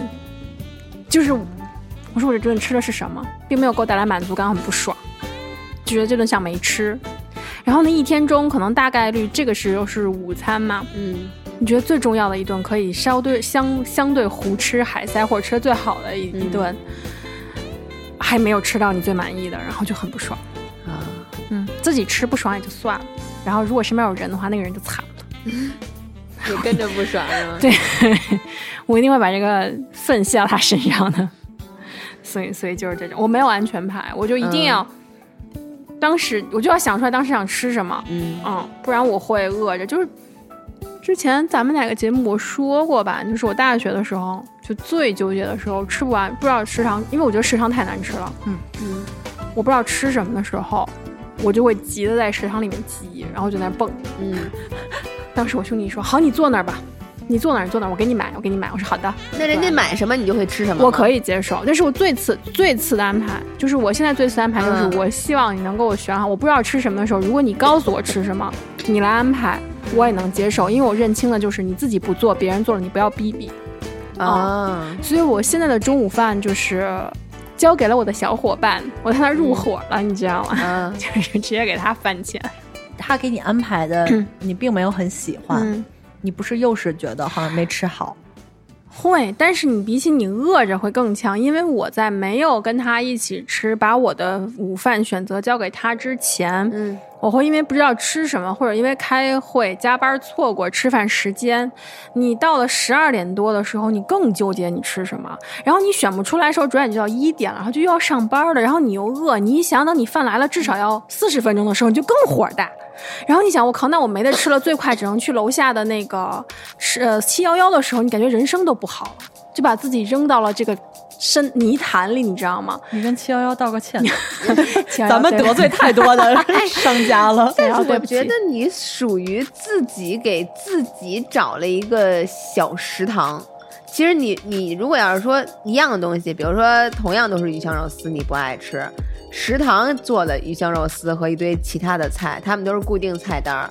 就是我说我这顿吃的是什么，并没有给我带来满足感，很不爽，就觉得这顿像没吃。然后呢，一天中可能大概率这个时候是午餐嘛，嗯。你觉得最重要的一顿可以稍对相相对胡吃海塞或者吃的最好的一一顿，还没有吃到你最满意的，然后就很不爽啊。嗯，自己吃不爽也就算了，然后如果身边有人的话，那个人就惨了，也跟着不爽是吗？对，我一定会把这个粪泄到他身上的。所以，所以就是这种，我没有安全牌，我就一定要当时我就要想出来当时想吃什么，嗯嗯，不然我会饿着，就是。之前咱们哪个节目我说过吧？就是我大学的时候就最纠结的时候，吃不完，不知道食堂，因为我觉得食堂太难吃了。嗯嗯，我不知道吃什么的时候，我就会急的在食堂里面急，然后就在那蹦。嗯，当时我兄弟说：“好，你坐那儿吧，你坐哪儿，你坐哪儿，我给你买，我给你买。”我说：“好的。”那人家买什么你就会吃什么？我可以接受，但是我最次最次的安排就是我现在最次安排就是我希望你能给我选好，我不知道吃什么的时候，如果你告诉我吃什么，你来安排。我也能接受，因为我认清了，就是你自己不做，别人做了，你不要逼逼啊。所以我现在的中午饭就是交给了我的小伙伴，我在那入伙了，你知道吗？嗯，就是直接给他饭钱，他给你安排的，你并没有很喜欢，你不是又是觉得好像没吃好。会，但是你比起你饿着会更强，因为我在没有跟他一起吃，把我的午饭选择交给他之前，嗯，我会因为不知道吃什么，或者因为开会加班错过吃饭时间，你到了十二点多的时候，你更纠结你吃什么，然后你选不出来的时候，转眼就到一点了，然后就又要上班了，然后你又饿，你一想等你饭来了至少要四十分钟的时候，你就更火大。然后你想，我靠，那我没得吃了，最快只能去楼下的那个是呃七幺幺的时候，你感觉人生都不好了，就把自己扔到了这个深泥潭里，你知道吗？你跟七幺幺道个歉，咱们得罪太多的商家了。但是我觉得你属于自己给自己找了一个小食堂。其实你你如果要是说一样的东西，比如说同样都是鱼香肉丝，你不爱吃，食堂做的鱼香肉丝和一堆其他的菜，他们都是固定菜单儿，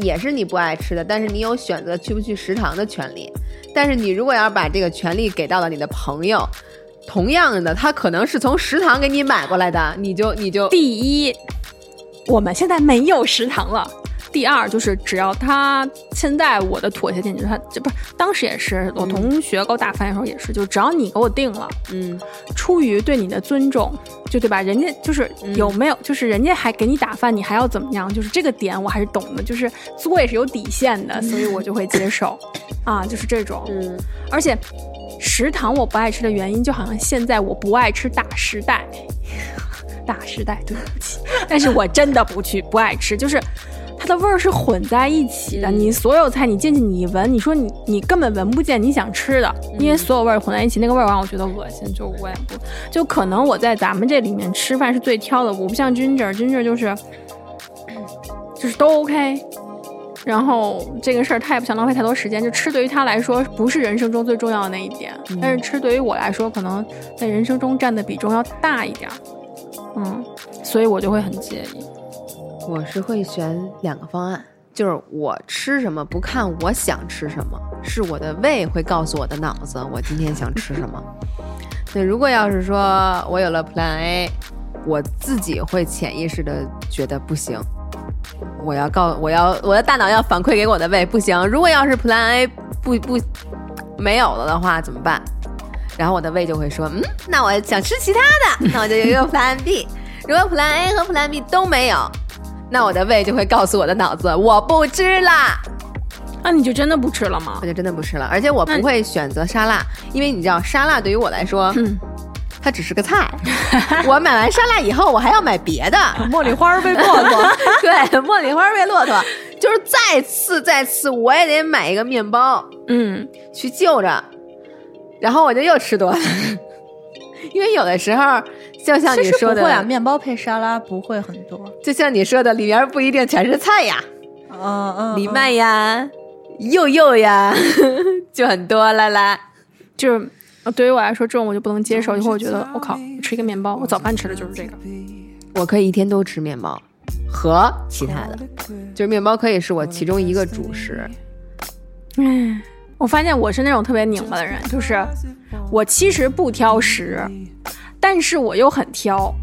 也是你不爱吃的，但是你有选择去不去食堂的权利。但是你如果要把这个权利给到了你的朋友，同样的，他可能是从食堂给你买过来的，你就你就第一，我们现在没有食堂了。第二就是，只要他现在我的妥协点就是他这不是当时也是我同学给我打饭的时候也是，就只要你给我定了，嗯，出于对你的尊重，就对吧？人家就是有没有，就是人家还给你打饭，你还要怎么样？就是这个点我还是懂的，就是作也是有底线的，所以我就会接受 啊，就是这种。嗯，而且食堂我不爱吃的原因，就好像现在我不爱吃大时代，大时代对不起，但是我真的不去不爱吃，就是。它的味儿是混在一起的，你所有菜你进去你一闻，你说你你根本闻不见你想吃的，因为所有味儿混在一起，那个味儿让我觉得恶心，就我也不就可能我在咱们这里面吃饭是最挑的，我不像 Ginger，Ginger 就是 就是都 OK，然后这个事儿他也不想浪费太多时间，就吃对于他来说不是人生中最重要的那一点，但是吃对于我来说可能在人生中占的比重要大一点，嗯，所以我就会很介意。我是会选两个方案，就是我吃什么不看我想吃什么，是我的胃会告诉我的脑子我今天想吃什么。那如果要是说我有了 Plan A，我自己会潜意识的觉得不行，我要告我要我的大脑要反馈给我的胃不行。如果要是 Plan A 不不没有了的话怎么办？然后我的胃就会说嗯，那我想吃其他的，那我就有一个 Plan B。如果 Plan A 和 Plan B 都没有。那我的胃就会告诉我的脑子，我不吃啦。那你就真的不吃了吗？我就真的不吃了，而且我不会选择沙拉，因为你知道沙拉对于我来说，它只是个菜。我买完沙拉以后，我还要买别的。茉莉花喂骆驼，对，茉莉花喂骆驼，就是再次再次，我也得买一个面包，嗯，去就着，然后我就又吃多了。因为有的时候，就像你说的，呀，面包配沙拉不会很多。就像你说的，里面不一定全是菜呀，嗯嗯，藜麦呀、柚柚呀，就很多了啦。就是对于我来说，这种我就不能接受。以后我觉得，我靠，吃一个面包，我早饭吃的就是这个。我可以一天都吃面包和其他的，就是面包可以是我其中一个主食。嗯。我发现我是那种特别拧巴的人，就是我其实不挑食，但是我又很挑。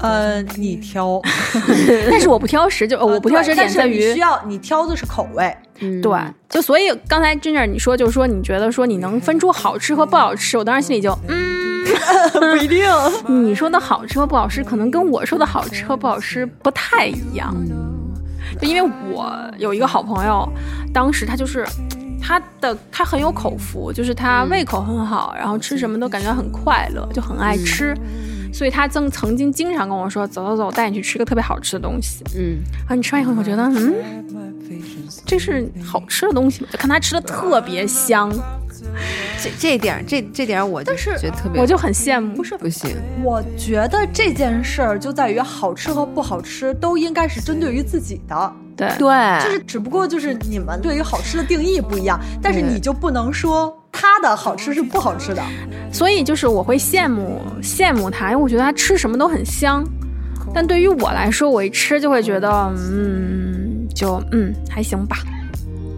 呃，你挑，但是我不挑食，就我不挑食点在于需要你挑的是口味。对，就所以刚才 Ginger 你说就是说你觉得说你能分出好吃和不好吃，我当时心里就嗯，不一定。你说的好吃和不好吃，可能跟我说的好吃和不好吃不太一样。就因为我有一个好朋友，当时他就是。他的他很有口福，就是他胃口很好，然后吃什么都感觉很快乐，就很爱吃，所以他曾曾经经常跟我说：“走走走，我带你去吃个特别好吃的东西。”嗯，啊，你吃完以后，我觉得，嗯，这是好吃的东西吗？就看他吃的特别香，这这点这这点我就是觉得特别，我就很羡慕。不是不行，我觉得这件事儿就在于好吃和不好吃都应该是针对于自己的。对对，就是只不过就是你们对于好吃的定义不一样，但是你就不能说他的好吃是不好吃的，所以就是我会羡慕羡慕他，因为我觉得他吃什么都很香，但对于我来说，我一吃就会觉得嗯，就嗯还行吧。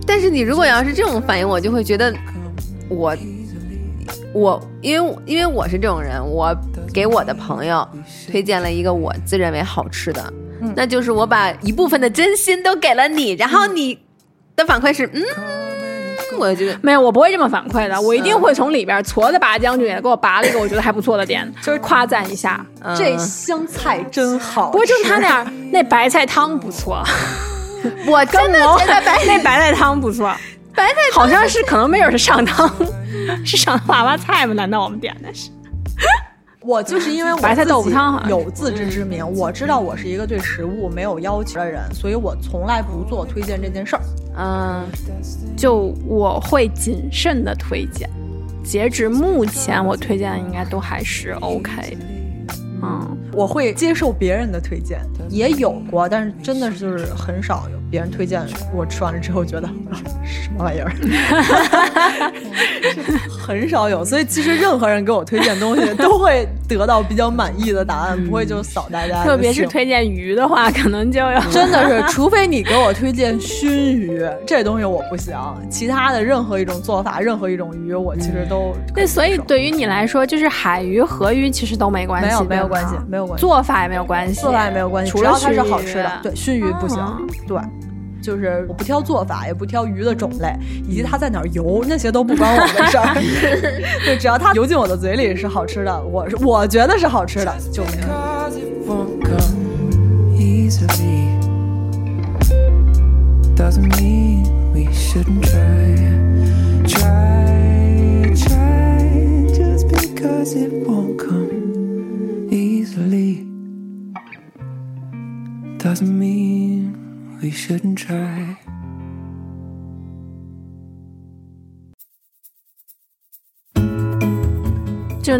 但是你如果要是这种反应，我就会觉得我我因为因为我是这种人，我给我的朋友推荐了一个我自认为好吃的。那就是我把一部分的真心都给了你，然后你的反馈是，嗯，我觉得没有，我不会这么反馈的，我一定会从里边矬子拔将军给我拔了一个我觉得还不错的点，就是夸赞一下，这香菜真好。不过就是他那儿，那白菜汤不错，我真的觉得白 那白菜汤不错，白菜好像是可能没准是上汤，是上娃娃菜吗？难道我们点的是？我就是因为白菜豆腐汤有自知之明，我知道我是一个对食物没有要求的人，所以我从来不做推荐这件事儿。嗯，就我会谨慎的推荐，截止目前我推荐的应该都还是 OK 的。嗯，我会接受别人的推荐，也有过，但是真的是就是很少有。别人推荐我吃完了之后觉得什么玩意儿，很少有。所以其实任何人给我推荐东西都会得到比较满意的答案，不会就扫大家。特别是推荐鱼的话，可能就要 真的是，除非你给我推荐熏鱼这东西我不行，其他的任何一种做法，任何一种鱼我其实都对。所以对于你来说，就是海鱼、河鱼其实都没关系，没有没有关系，没有关系，做法也没有关系，做法也没有关系，除了它是好吃的。对，熏鱼不行，对。就是我不挑做法，也不挑鱼的种类，以及它在哪儿游，那些都不关我的事儿。对，只要它游进我的嘴里是好吃的，我是我觉得是好吃的就没问题。Doesn't mean we shouldn't try 就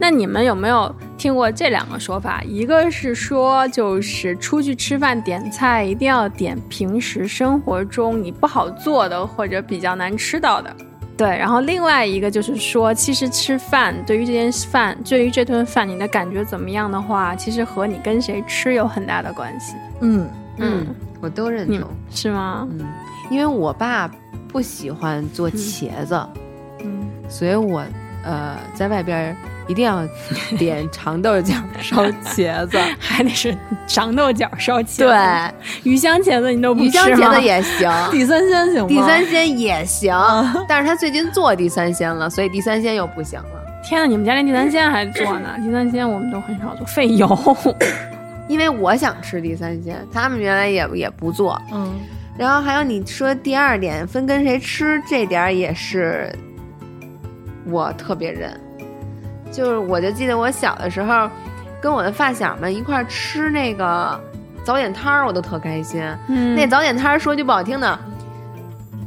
那你们有没有听过这两个说法？一个是说，就是出去吃饭点菜一定要点平时生活中你不好做的或者比较难吃到的。对，然后另外一个就是说，其实吃饭对于这件饭，对于这顿饭你的感觉怎么样的话，其实和你跟谁吃有很大的关系。嗯嗯。我都认同，是吗？嗯，因为我爸不喜欢做茄子，嗯，所以我呃在外边一定要点长豆角烧茄子，还得是长豆角烧茄子。对，鱼香茄子你都不吃鱼香茄子也行，地三鲜行吗？地三鲜也行，但是他最近做地三鲜了，所以地三鲜又不行了。天呐，你们家连地三鲜还做呢？地三鲜我们都很少做，费油。因为我想吃地三鲜，他们原来也也不做，嗯，然后还有你说第二点分跟谁吃，这点也是我特别认，就是我就记得我小的时候跟我的发小们一块吃那个早点摊儿，我都特开心。嗯，那早点摊儿说句不好听的，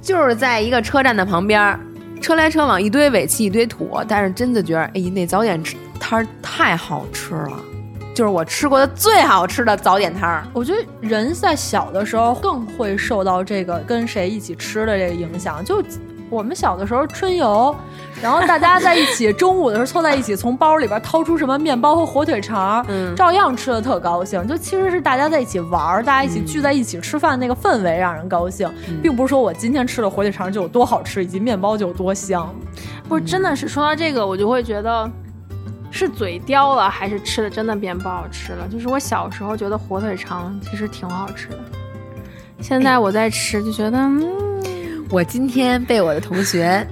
就是在一个车站的旁边，车来车往，一堆尾气，一堆土，但是真的觉得，哎，那早点摊儿太好吃了。就是我吃过的最好吃的早点摊儿。我觉得人在小的时候更会受到这个跟谁一起吃的这个影响。就我们小的时候春游，然后大家在一起，中午的时候凑在一起，从包里边掏出什么面包和火腿肠，嗯，照样吃的特高兴。就其实是大家在一起玩，大家一起聚在一起吃饭那个氛围让人高兴，并不是说我今天吃的火腿肠就有多好吃，以及面包就有多香。不是，真的是说到这个，我就会觉得。是嘴刁了，还是吃的真的变不好吃了？就是我小时候觉得火腿肠其实挺好吃的，现在我在吃就觉得，嗯，我今天被我的同学，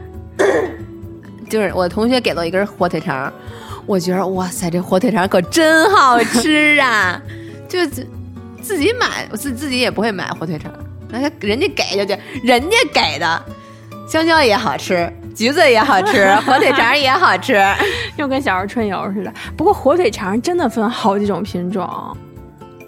就是我同学给了我一根火腿肠，我觉得哇塞，这火腿肠可真好吃啊！就自己买，我自自己也不会买火腿肠，那人家给就就人家给的，香蕉也好吃。橘子也好吃，火腿肠也好吃，又跟小时候春游似的。不过火腿肠真的分好几种品种，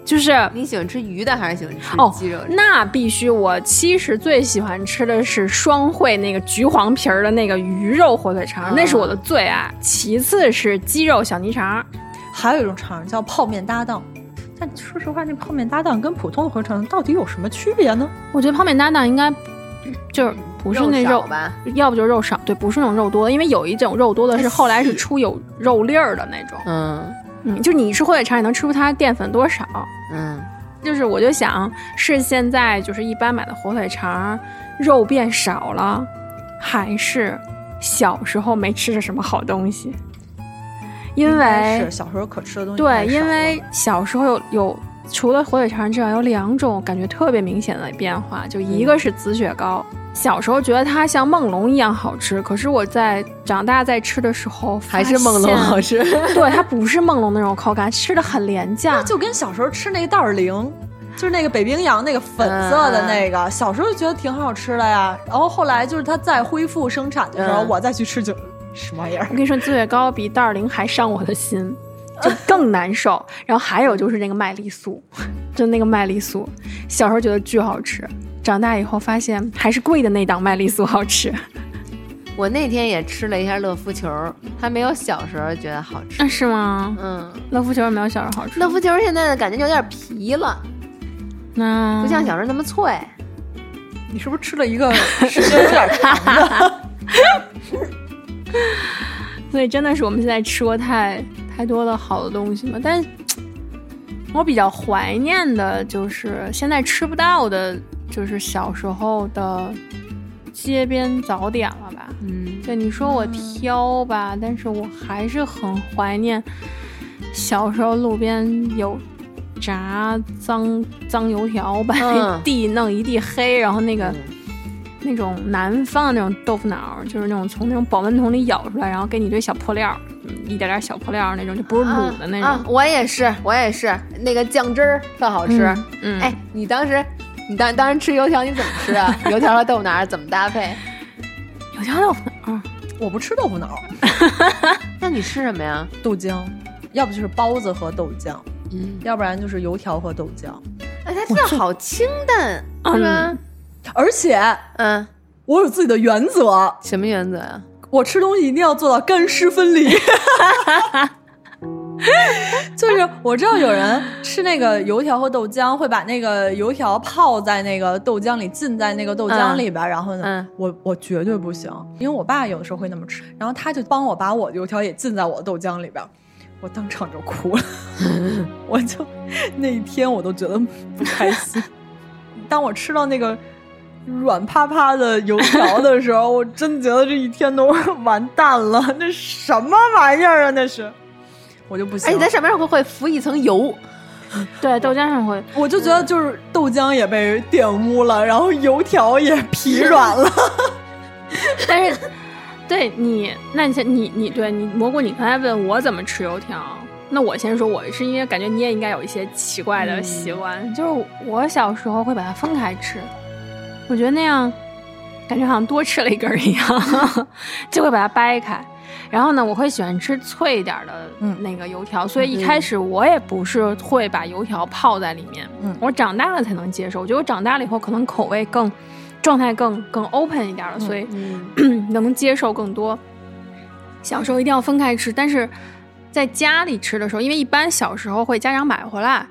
就是你喜欢吃鱼的还是喜欢吃鸡肉？那必须，我其实最喜欢吃的是双汇那个橘黄皮儿的那个鱼肉火腿肠，那是我的最爱。其次是鸡肉小泥肠，还有一种肠叫泡面搭档。但说实话，那泡面搭档跟普通的火腿肠到底有什么区别呢？我觉得泡面搭档应该就是。不是那肉吧？要不就是肉少，对，不是那种肉多的，因为有一种肉多的是后来是出有肉粒儿的那种。嗯嗯，就你吃火腿肠，你能吃出它淀粉多少？嗯，就是我就想，是现在就是一般买的火腿肠肉变少了，还是小时候没吃着什么好东西？因为是小时候可吃的东西。对，因为小时候有有除了火腿肠之外，有两种感觉特别明显的变化，就一个是紫雪糕。小时候觉得它像梦龙一样好吃，可是我在长大在吃的时候，还是梦龙好吃。对，它不是梦龙那种口感，吃的很廉价。就跟小时候吃那个袋儿零，就是那个北冰洋那个粉色的那个，小时候就觉得挺好吃的呀。然后后来就是它再恢复生产的时候，我再去吃就什么玩意儿。我跟你说，紫雪糕比袋儿零还伤我的心，就更难受。然后还有就是那个麦丽素，就那个麦丽素，小时候觉得巨好吃。长大以后发现还是贵的那档麦丽素好吃。我那天也吃了一下乐福球，还没有小时候觉得好吃。那是吗？嗯，乐福球没有小时候好吃。乐福球现在的感觉有点皮了。那不像小时候那么脆。你是不是吃了一个 时间有点长的？所以真的是我们现在吃过太太多的好的东西嘛？但 我比较怀念的就是现在吃不到的，就是小时候的街边早点了吧？嗯，对，你说我挑吧，但是我还是很怀念小时候路边有炸脏脏油条，把那地弄一地黑，然后那个。那种南方的那种豆腐脑，就是那种从那种保温桶里舀出来，然后给你一堆小破料，一点点小破料那种，就不是卤的那种。我也是，我也是，那个酱汁儿特好吃。嗯，哎，你当时，你当当时吃油条你怎么吃啊？油条和豆腐脑怎么搭配？油条豆腐脑，我不吃豆腐脑。那你吃什么呀？豆浆，要不就是包子和豆浆，嗯，要不然就是油条和豆浆。哎，它这好清淡，是吧？而且，嗯，我有自己的原则。什么原则呀？我吃东西一定要做到干湿分离。就是我知道有人吃那个油条和豆浆，会把那个油条泡在那个豆浆里，浸在那个豆浆里边。然后呢，我我绝对不行，因为我爸有的时候会那么吃，然后他就帮我把我油条也浸在我的豆浆里边，我当场就哭了。我就那一天我都觉得不开心。当我吃到那个。软趴趴的油条的时候，我真觉得这一天都完蛋了。那什么玩意儿啊？那是，我就不行。哎，你在上面会会浮一层油，对，豆浆上会。我就觉得就是豆浆也被玷污了，然后油条也疲软了。但是，对你，那你先，你你对你蘑菇，你刚才问我怎么吃油条，那我先说，我是因为感觉你也应该有一些奇怪的习惯，就是我小时候会把它分开吃。我觉得那样，感觉好像多吃了一根一样，就会把它掰开。然后呢，我会喜欢吃脆一点的那个油条，所以一开始我也不是会把油条泡在里面。嗯，我长大了才能接受。我觉得我长大了以后，可能口味更状态更更 open 一点了，所以 能接受更多。小时候一定要分开吃，但是在家里吃的时候，因为一般小时候会家长买回来，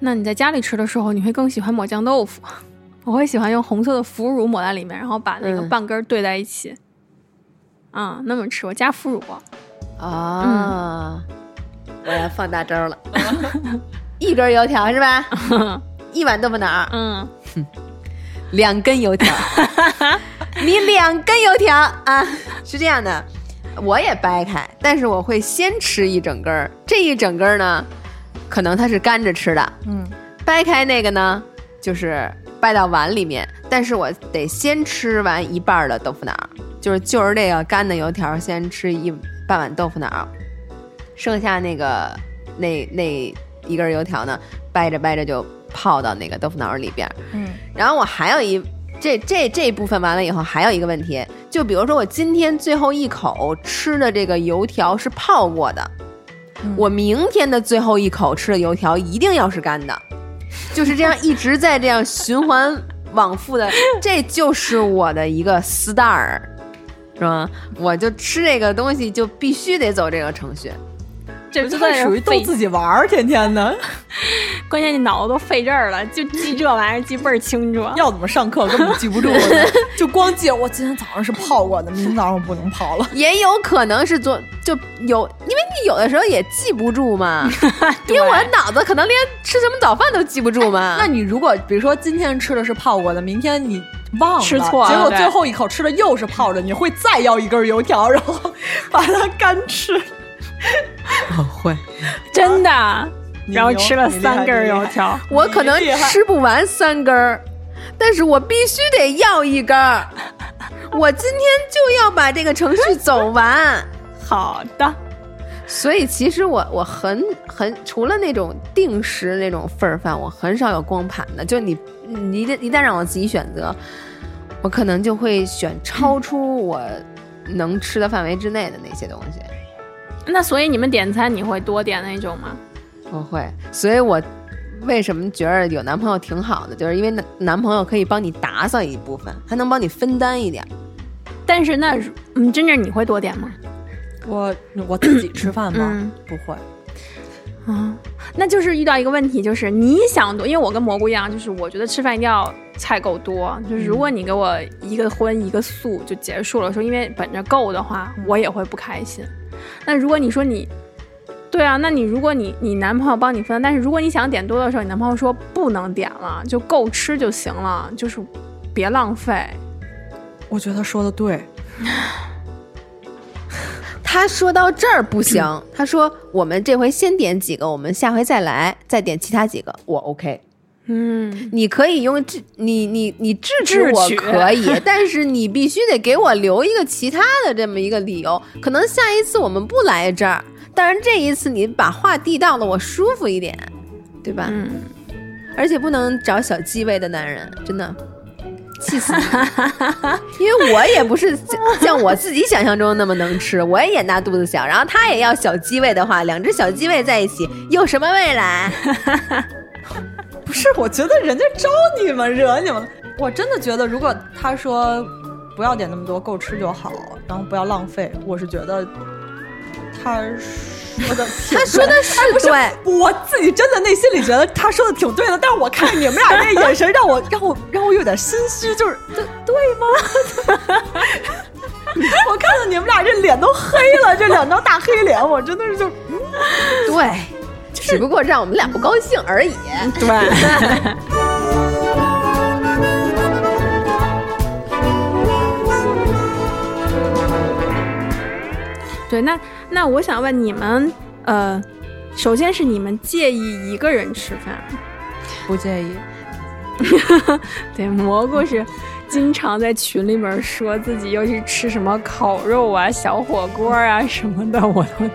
那你在家里吃的时候，你会更喜欢抹酱豆腐。我会喜欢用红色的腐乳抹在里面，然后把那个半根兑在一起，啊，那么吃我加腐乳。啊，我要放大招了，一根油条是吧？一碗豆腐脑，嗯，两根油条，你两根油条啊？是这样的，我也掰开，但是我会先吃一整根儿，这一整根儿呢，可能它是干着吃的，嗯，掰开那个呢，就是。掰到碗里面，但是我得先吃完一半的豆腐脑，就是就是这个干的油条，先吃一半碗豆腐脑，剩下那个那那一根油条呢，掰着掰着就泡到那个豆腐脑里边。嗯，然后我还有一这这这一部分完了以后，还有一个问题，就比如说我今天最后一口吃的这个油条是泡过的，我明天的最后一口吃的油条一定要是干的。就是这样一直在这样循环往复的，这就是我的一个 star，是吧？我就吃这个东西就必须得走这个程序。这就属于逗自己玩儿，天天的。关键你脑子都费劲儿了，就记这玩意儿记倍儿清楚。要怎么上课根本记不住，就光记我今天早上是泡过的，明天早上我不能泡了。也有可能是做就有，因为你有的时候也记不住嘛。因为我脑子可能连吃什么早饭都记不住嘛。那你如果比如说今天吃的是泡过的，明天你忘了吃错，结果最后一口吃的又是泡着，你会再要一根油条，然后把它干吃。我会，真的，然后吃了三根油条，我可能吃不完三根儿，但是我必须得要一根儿，我今天就要把这个程序 走完。好的，所以其实我我很很除了那种定时那种份儿饭，我很少有光盘的。就你你一旦让我自己选择，我可能就会选超出我能吃的范围之内的那些东西。那所以你们点餐你会多点那种吗？不会，所以我为什么觉得有男朋友挺好的，就是因为男男朋友可以帮你打扫一部分，还能帮你分担一点。但是那嗯，真正你会多点吗？我我自己吃饭吗？不会。啊，那就是遇到一个问题，就是你想多，因为我跟蘑菇一样，就是我觉得吃饭一定要菜够多。就是如果你给我一个荤一个素就结束了，说因为本着够的话，我也会不开心。那如果你说你，对啊，那你如果你你男朋友帮你分，但是如果你想点多的时候，你男朋友说不能点了，就够吃就行了，就是别浪费。我觉得他说的对。他说到这儿不行，他说我们这回先点几个，我们下回再来再点其他几个，我 OK。嗯，你可以用制你你你制止我可以，但是你必须得给我留一个其他的这么一个理由，可能下一次我们不来这儿，但是这一次你把话递到了，我舒服一点，对吧？嗯，而且不能找小鸡胃的男人，真的。气死！因为我也不是像我自己想象中那么能吃，我也大肚子小，然后他也要小鸡胃的话，两只小鸡胃在一起有什么未来？不是，我觉得人家招你们惹你们了。我真的觉得，如果他说不要点那么多，够吃就好，然后不要浪费，我是觉得他。说的，他说的是对，我自己真的内心里觉得他说的挺对的，但是我看你们俩那眼神，让我让我让我有点心虚，就是对对吗？我看到你们俩这脸都黑了，这两张大黑脸，我真的是就对，只不过让我们俩不高兴而已，对。对，那。那我想问你们，呃，首先是你们介意一个人吃饭？不介意。对，蘑菇是经常在群里面说自己要去吃什么烤肉啊、小火锅啊什么的，我都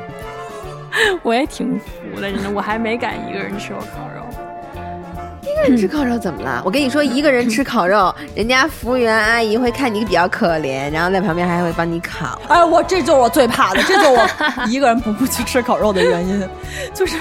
我也挺服的，真的，我还没敢一个人吃过烤肉。一个人吃烤肉怎么了？我跟你说，一个人吃烤肉，人家服务员阿姨会看你比较可怜，然后在旁边还会帮你烤。哎，我这就是我最怕的，这就是我一个人不不去吃烤肉的原因，就是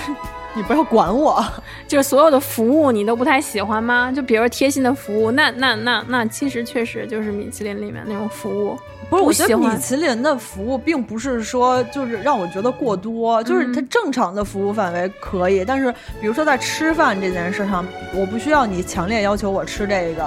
你不要管我，就是所有的服务你都不太喜欢吗？就比如贴心的服务，那那那那其实确实就是米其林里面那种服务。不是，我觉得米其林的服务并不是说就是让我觉得过多，就是它正常的服务范围可以，但是比如说在吃饭这件事上，我不需要你强烈要求我吃这个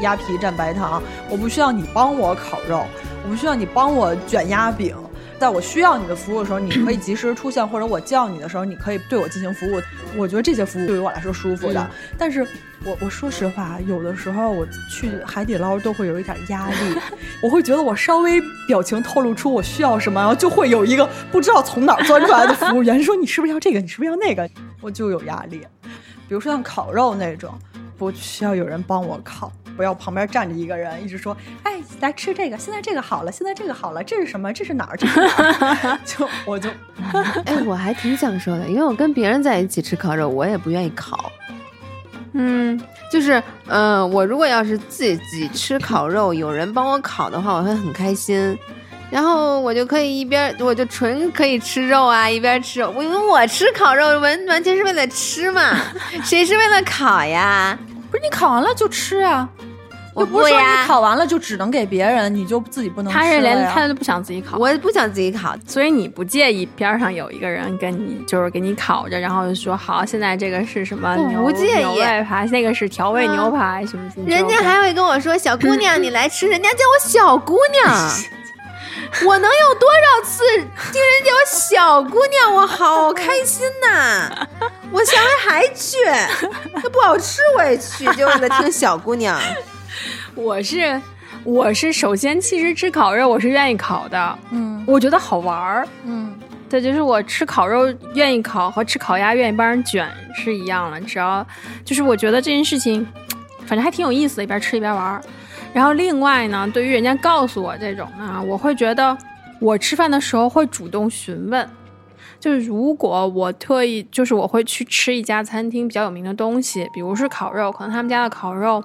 鸭皮蘸白糖，我不需要你帮我烤肉，我不需要你帮我卷鸭饼。在我需要你的服务的时候，你可以及时出现，或者我叫你的时候，你可以对我进行服务。我觉得这些服务对于我来说舒服的。但是，我我说实话，有的时候我去海底捞都会有一点压力，我会觉得我稍微表情透露出我需要什么，然后就会有一个不知道从哪儿钻出来的服务员说：“你是不是要这个？你是不是要那个？”我就有压力。比如说像烤肉那种，不需要有人帮我烤。不要旁边站着一个人，一直说：“哎，来吃这个，现在这个好了，现在这个好了，这是什么？这是哪儿？这是哪儿？” 就我就，哎，我还挺享受的，因为我跟别人在一起吃烤肉，我也不愿意烤。嗯，就是，嗯，我如果要是自己吃烤肉，有人帮我烤的话，我会很开心，然后我就可以一边，我就纯可以吃肉啊，一边吃肉。我因为我吃烤肉完完全是为了吃嘛，谁是为了烤呀？不是你烤完了就吃啊。我不是说你烤完了就只能给别人，你就自己不能。他是连他都不想自己烤，我也不想自己烤，所以你不介意边上有一个人跟你就是给你烤着，然后就说好，现在这个是什么牛牛排排，那个是调味牛排什么什么。人家还会跟我说小姑娘 你来吃，人家叫我小姑娘，我能有多少次听人叫我小姑娘，我好开心呐！我下回还去，那不好吃我也去，就为了听小姑娘。我是我是首先，其实吃烤肉我是愿意烤的，嗯，我觉得好玩儿，嗯，对，就是我吃烤肉愿意烤和吃烤鸭愿意帮人卷是一样的，只要就是我觉得这件事情，反正还挺有意思的，一边吃一边玩儿。然后另外呢，对于人家告诉我这种呢，我会觉得我吃饭的时候会主动询问，就是如果我特意就是我会去吃一家餐厅比较有名的东西，比如是烤肉，可能他们家的烤肉。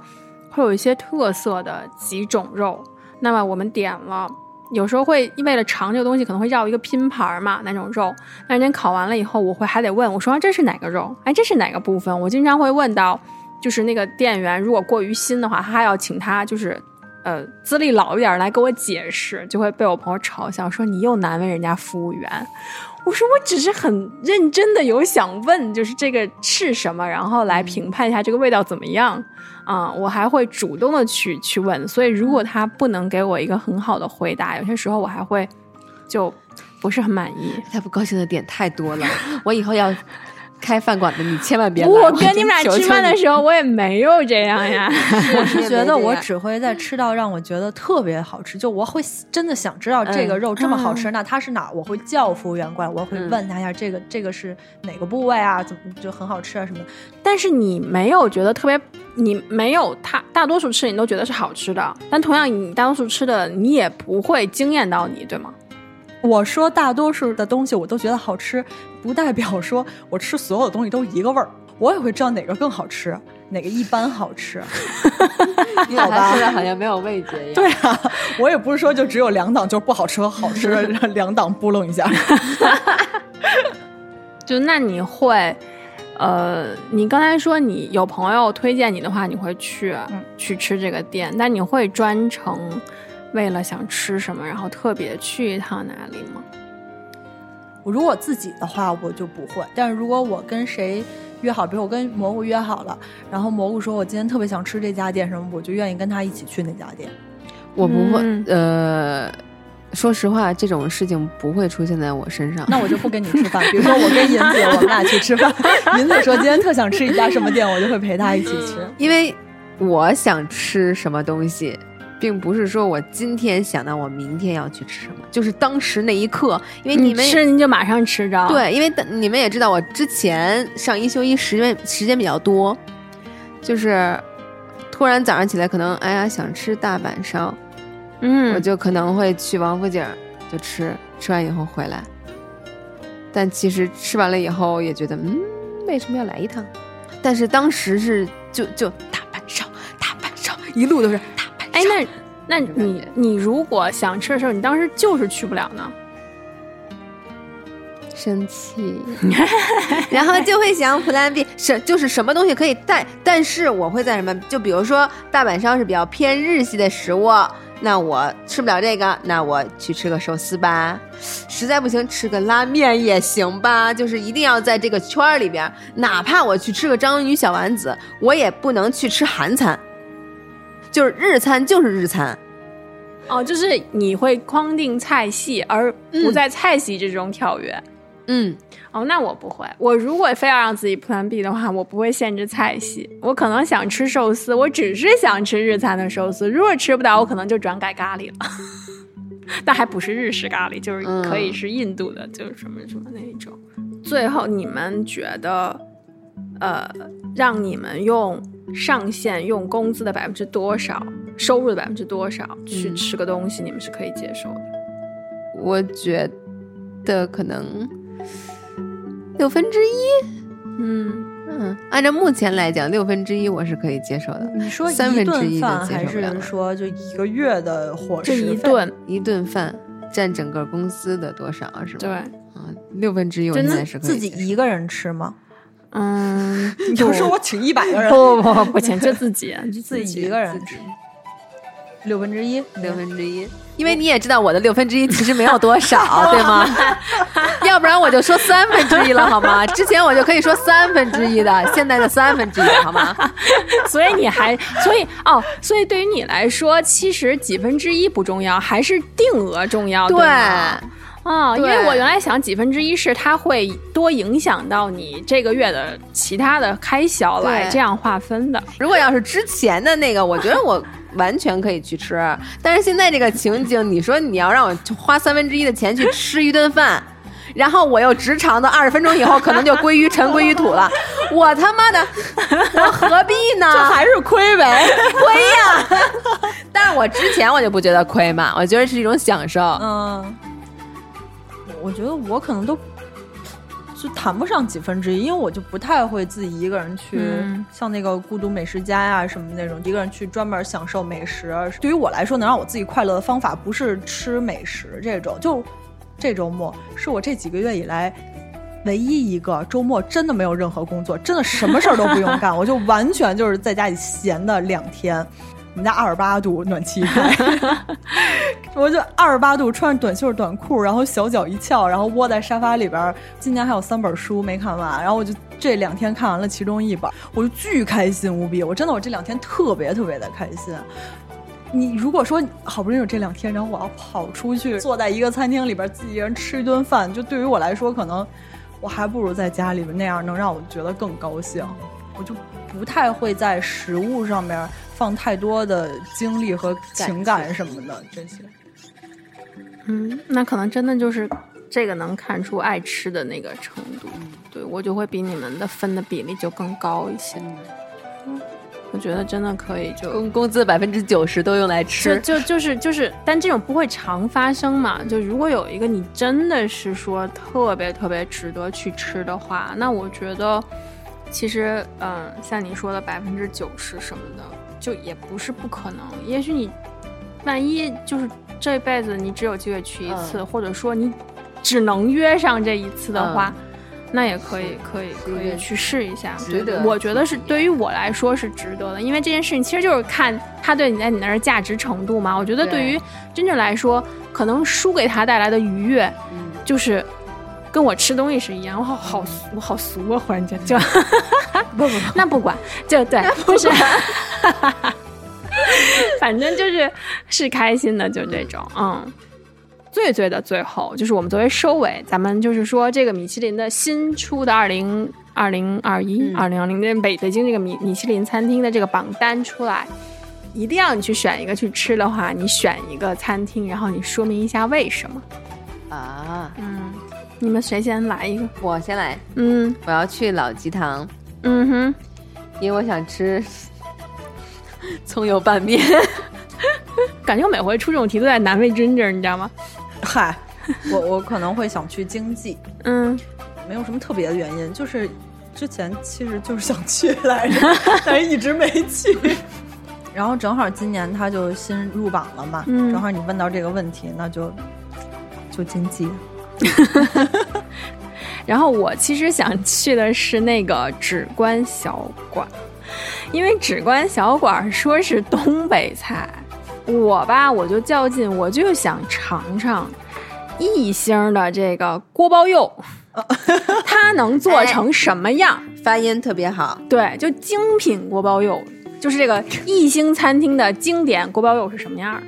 会有一些特色的几种肉，那么我们点了，有时候会为了尝这个东西，可能会绕一个拼盘嘛，那种肉。那人家烤完了以后，我会还得问我说这是哪个肉？哎，这是哪个部分？我经常会问到，就是那个店员如果过于新的话，他还要请他就是呃资历老一点来给我解释，就会被我朋友嘲笑说你又难为人家服务员。我说我只是很认真的有想问，就是这个是什么，然后来评判一下这个味道怎么样啊？我还会主动的去去问，所以如果他不能给我一个很好的回答，有些时候我还会就不是很满意。他不高兴的点太多了，我以后要。开饭馆的你千万别来！我跟你们俩吃饭的时候，我也没有这样呀。我是觉得我只会在吃到让我觉得特别好吃，就我会真的想知道这个肉这么好吃，那它是哪？我会叫服务员过来，我会问他一下这个这个是哪个部位啊？怎么就很好吃啊什么的？但是你没有觉得特别，你没有他大多数吃你都觉得是好吃的，但同样你大多数吃的你也不会惊艳到你，对吗？我说大多数的东西我都觉得好吃，不代表说我吃所有的东西都一个味儿。我也会知道哪个更好吃，哪个一般好吃。你好吧？说的好像没有味觉一样。对啊，我也不是说就只有两档，就是不好吃和好吃 两档拨弄一下。就那你会，呃，你刚才说你有朋友推荐你的话，你会去去吃这个店，但你会专程。为了想吃什么，然后特别去一趟哪里吗？我如果自己的话，我就不会。但是如果我跟谁约好，比如我跟蘑菇约好了，然后蘑菇说我今天特别想吃这家店什么，我就愿意跟他一起去那家店。我不会，呃，说实话，这种事情不会出现在我身上。那我就不跟你吃饭。比如说我跟银子，我们俩去吃饭，银子说今天特想吃一家什么店，我就会陪他一起吃，因为我想吃什么东西。并不是说我今天想到我明天要去吃什么，就是当时那一刻，因为你们吃你就马上吃着。对，因为你们也知道，我之前上一休一时间时间比较多，就是突然早上起来可能哎呀想吃大阪烧，嗯，我就可能会去王府井就吃，吃完以后回来。但其实吃完了以后也觉得，嗯，为什么要来一趟？但是当时是就就大阪烧，大阪烧，一路都是。哎，那那你你如果想吃的时候，你当时就是去不了呢？生气，然后就会想 Plan B，什就是什么东西可以带，但是我会在什么？就比如说大阪烧是比较偏日系的食物，那我吃不了这个，那我去吃个寿司吧。实在不行，吃个拉面也行吧。就是一定要在这个圈儿里边，哪怕我去吃个章鱼小丸子，我也不能去吃韩餐。就是日餐就是日餐，哦，就是你会框定菜系，而不在菜系之中跳跃。嗯，哦，那我不会。我如果非要让自己 Plan B 的话，我不会限制菜系。我可能想吃寿司，我只是想吃日餐的寿司。如果吃不到，我可能就转改咖喱了。但还不是日式咖喱，就是可以是印度的，就是什么什么那一种。最后，你们觉得，呃，让你们用。上限用工资的百分之多少，收入的百分之多少去吃个东西，你们是可以接受的。我觉得可能六分之一。嗯嗯，按照目前来讲，六分之一我是可以接受的。你说三分之一饭还是说就一个月的伙食？这一顿一顿饭占整个公司的多少是吧？对，啊，六分之一我现在是可以。自己一个人吃吗？嗯，有时候我请一百个人，不不不不请，就自己，就自己一个人，六分之一，六分之一，因为你也知道我的六分之一其实没有多少，对吗？要不然我就说三分之一了，好吗？之前我就可以说三分之一的，现在的三分之一，好吗？所以你还，所以哦，所以对于你来说，其实几分之一不重要，还是定额重要，对。啊，因为我原来想几分之一是它会多影响到你这个月的其他的开销来这样划分的。如果要是之前的那个，我觉得我完全可以去吃。但是现在这个情景，你说你要让我花三分之一的钱去吃一顿饭，然后我又直肠的二十分钟以后可能就归于尘归于土了，我他妈的，我何必呢？这还是亏呗，亏呀！但是我之前我就不觉得亏嘛，我觉得是一种享受。嗯。我觉得我可能都就谈不上几分之一，因为我就不太会自己一个人去，像那个孤独美食家呀什么那种，一个人去专门享受美食。对于我来说，能让我自己快乐的方法不是吃美食这种。就这周末是我这几个月以来唯一一个周末真的没有任何工作，真的什么事儿都不用干，我就完全就是在家里闲的两天。们家二十八度暖气开，我就二十八度穿着短袖短裤，然后小脚一翘，然后窝在沙发里边。今年还有三本书没看完，然后我就这两天看完了其中一本，我就巨开心无比。我真的我这两天特别特别的开心。你如果说好不容易有这两天，然后我要跑出去坐在一个餐厅里边自己一人吃一顿饭，就对于我来说，可能我还不如在家里边那样能让我觉得更高兴。我就不太会在食物上面放太多的精力和情感什么的这些。嗯，那可能真的就是这个能看出爱吃的那个程度。对我就会比你们的分的比例就更高一些。嗯。我觉得真的可以，就工工资百分之九十都用来吃，就就是就是，但这种不会常发生嘛。就如果有一个你真的是说特别特别值得去吃的话，那我觉得其实嗯，像你说的百分之九十什么的，就也不是不可能。也许你万一就是这辈子你只有机会去一次，或者说你只能约上这一次的话。那也可以，可以，可以去试一下。值得，我觉得是对于我来说是值得的，因为这件事情其实就是看他对你在你那儿价值程度嘛。我觉得对于真正来说，可能输给他带来的愉悦，就是跟我吃东西是一样。我好好我好俗啊！忽然间就 不不，那不管，就对，就是，反正就是是开心的，就这种，嗯。最最的最后，就是我们作为收尾，咱们就是说这个米其林的新出的二零二零二一二零二零年北北京这个米米其林餐厅的这个榜单出来，一定要你去选一个去吃的话，你选一个餐厅，然后你说明一下为什么啊？嗯，你们谁先来一个？我先来。嗯，我要去老吉堂。嗯哼，因为我想吃 葱油拌面。感觉每回出这种题都在难为真这儿，你知道吗？嗨，我我可能会想去经济，嗯，没有什么特别的原因，就是之前其实就是想去来着，但是一直没去。然后正好今年他就新入榜了嘛，正好你问到这个问题，那就就经济。然后我其实想去的是那个纸观小馆，因为纸观小馆说是东北菜。我吧，我就较劲，我就想尝尝一星的这个锅包肉，它能做成什么样？发音特别好，对，就精品锅包肉，就是这个一星餐厅的经典锅包肉是什么样？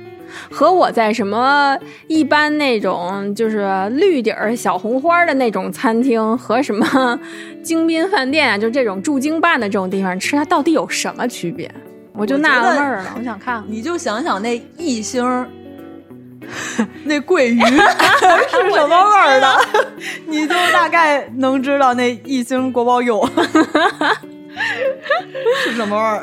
和我在什么一般那种就是绿底儿小红花的那种餐厅和什么京滨饭店啊，就这种驻京办的这种地方吃，它到底有什么区别？我就纳了闷儿了，我想看，你就想想那一星那桂鱼 是什么味儿的，你就大概能知道那一星国宝肉 是什么味儿。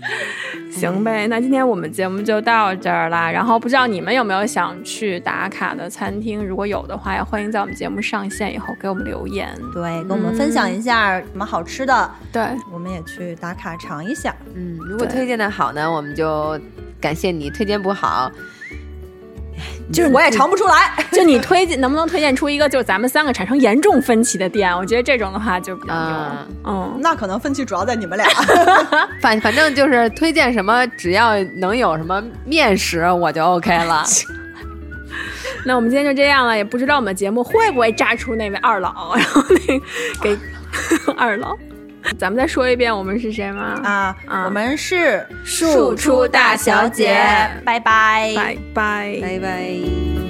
行呗，那今天我们节目就到这儿啦。然后不知道你们有没有想去打卡的餐厅？如果有的话，也欢迎在我们节目上线以后给我们留言，对，跟我们分享一下什么好吃的，对，我们也去打卡尝一下。嗯，如果推荐的好呢，我们就感谢你；推荐不好。就是我也尝不出来，就你推荐能不能推荐出一个，就是咱们三个产生严重分歧的店？我觉得这种的话就比较牛。嗯，那可能分歧主要在你们俩。反反正就是推荐什么，只要能有什么面食，我就 OK 了。那我们今天就这样了，也不知道我们节目会不会炸出那位二老，然后那给二老。咱们再说一遍，我们是谁吗？啊啊，我们是庶出大小姐，拜拜，拜拜，拜拜。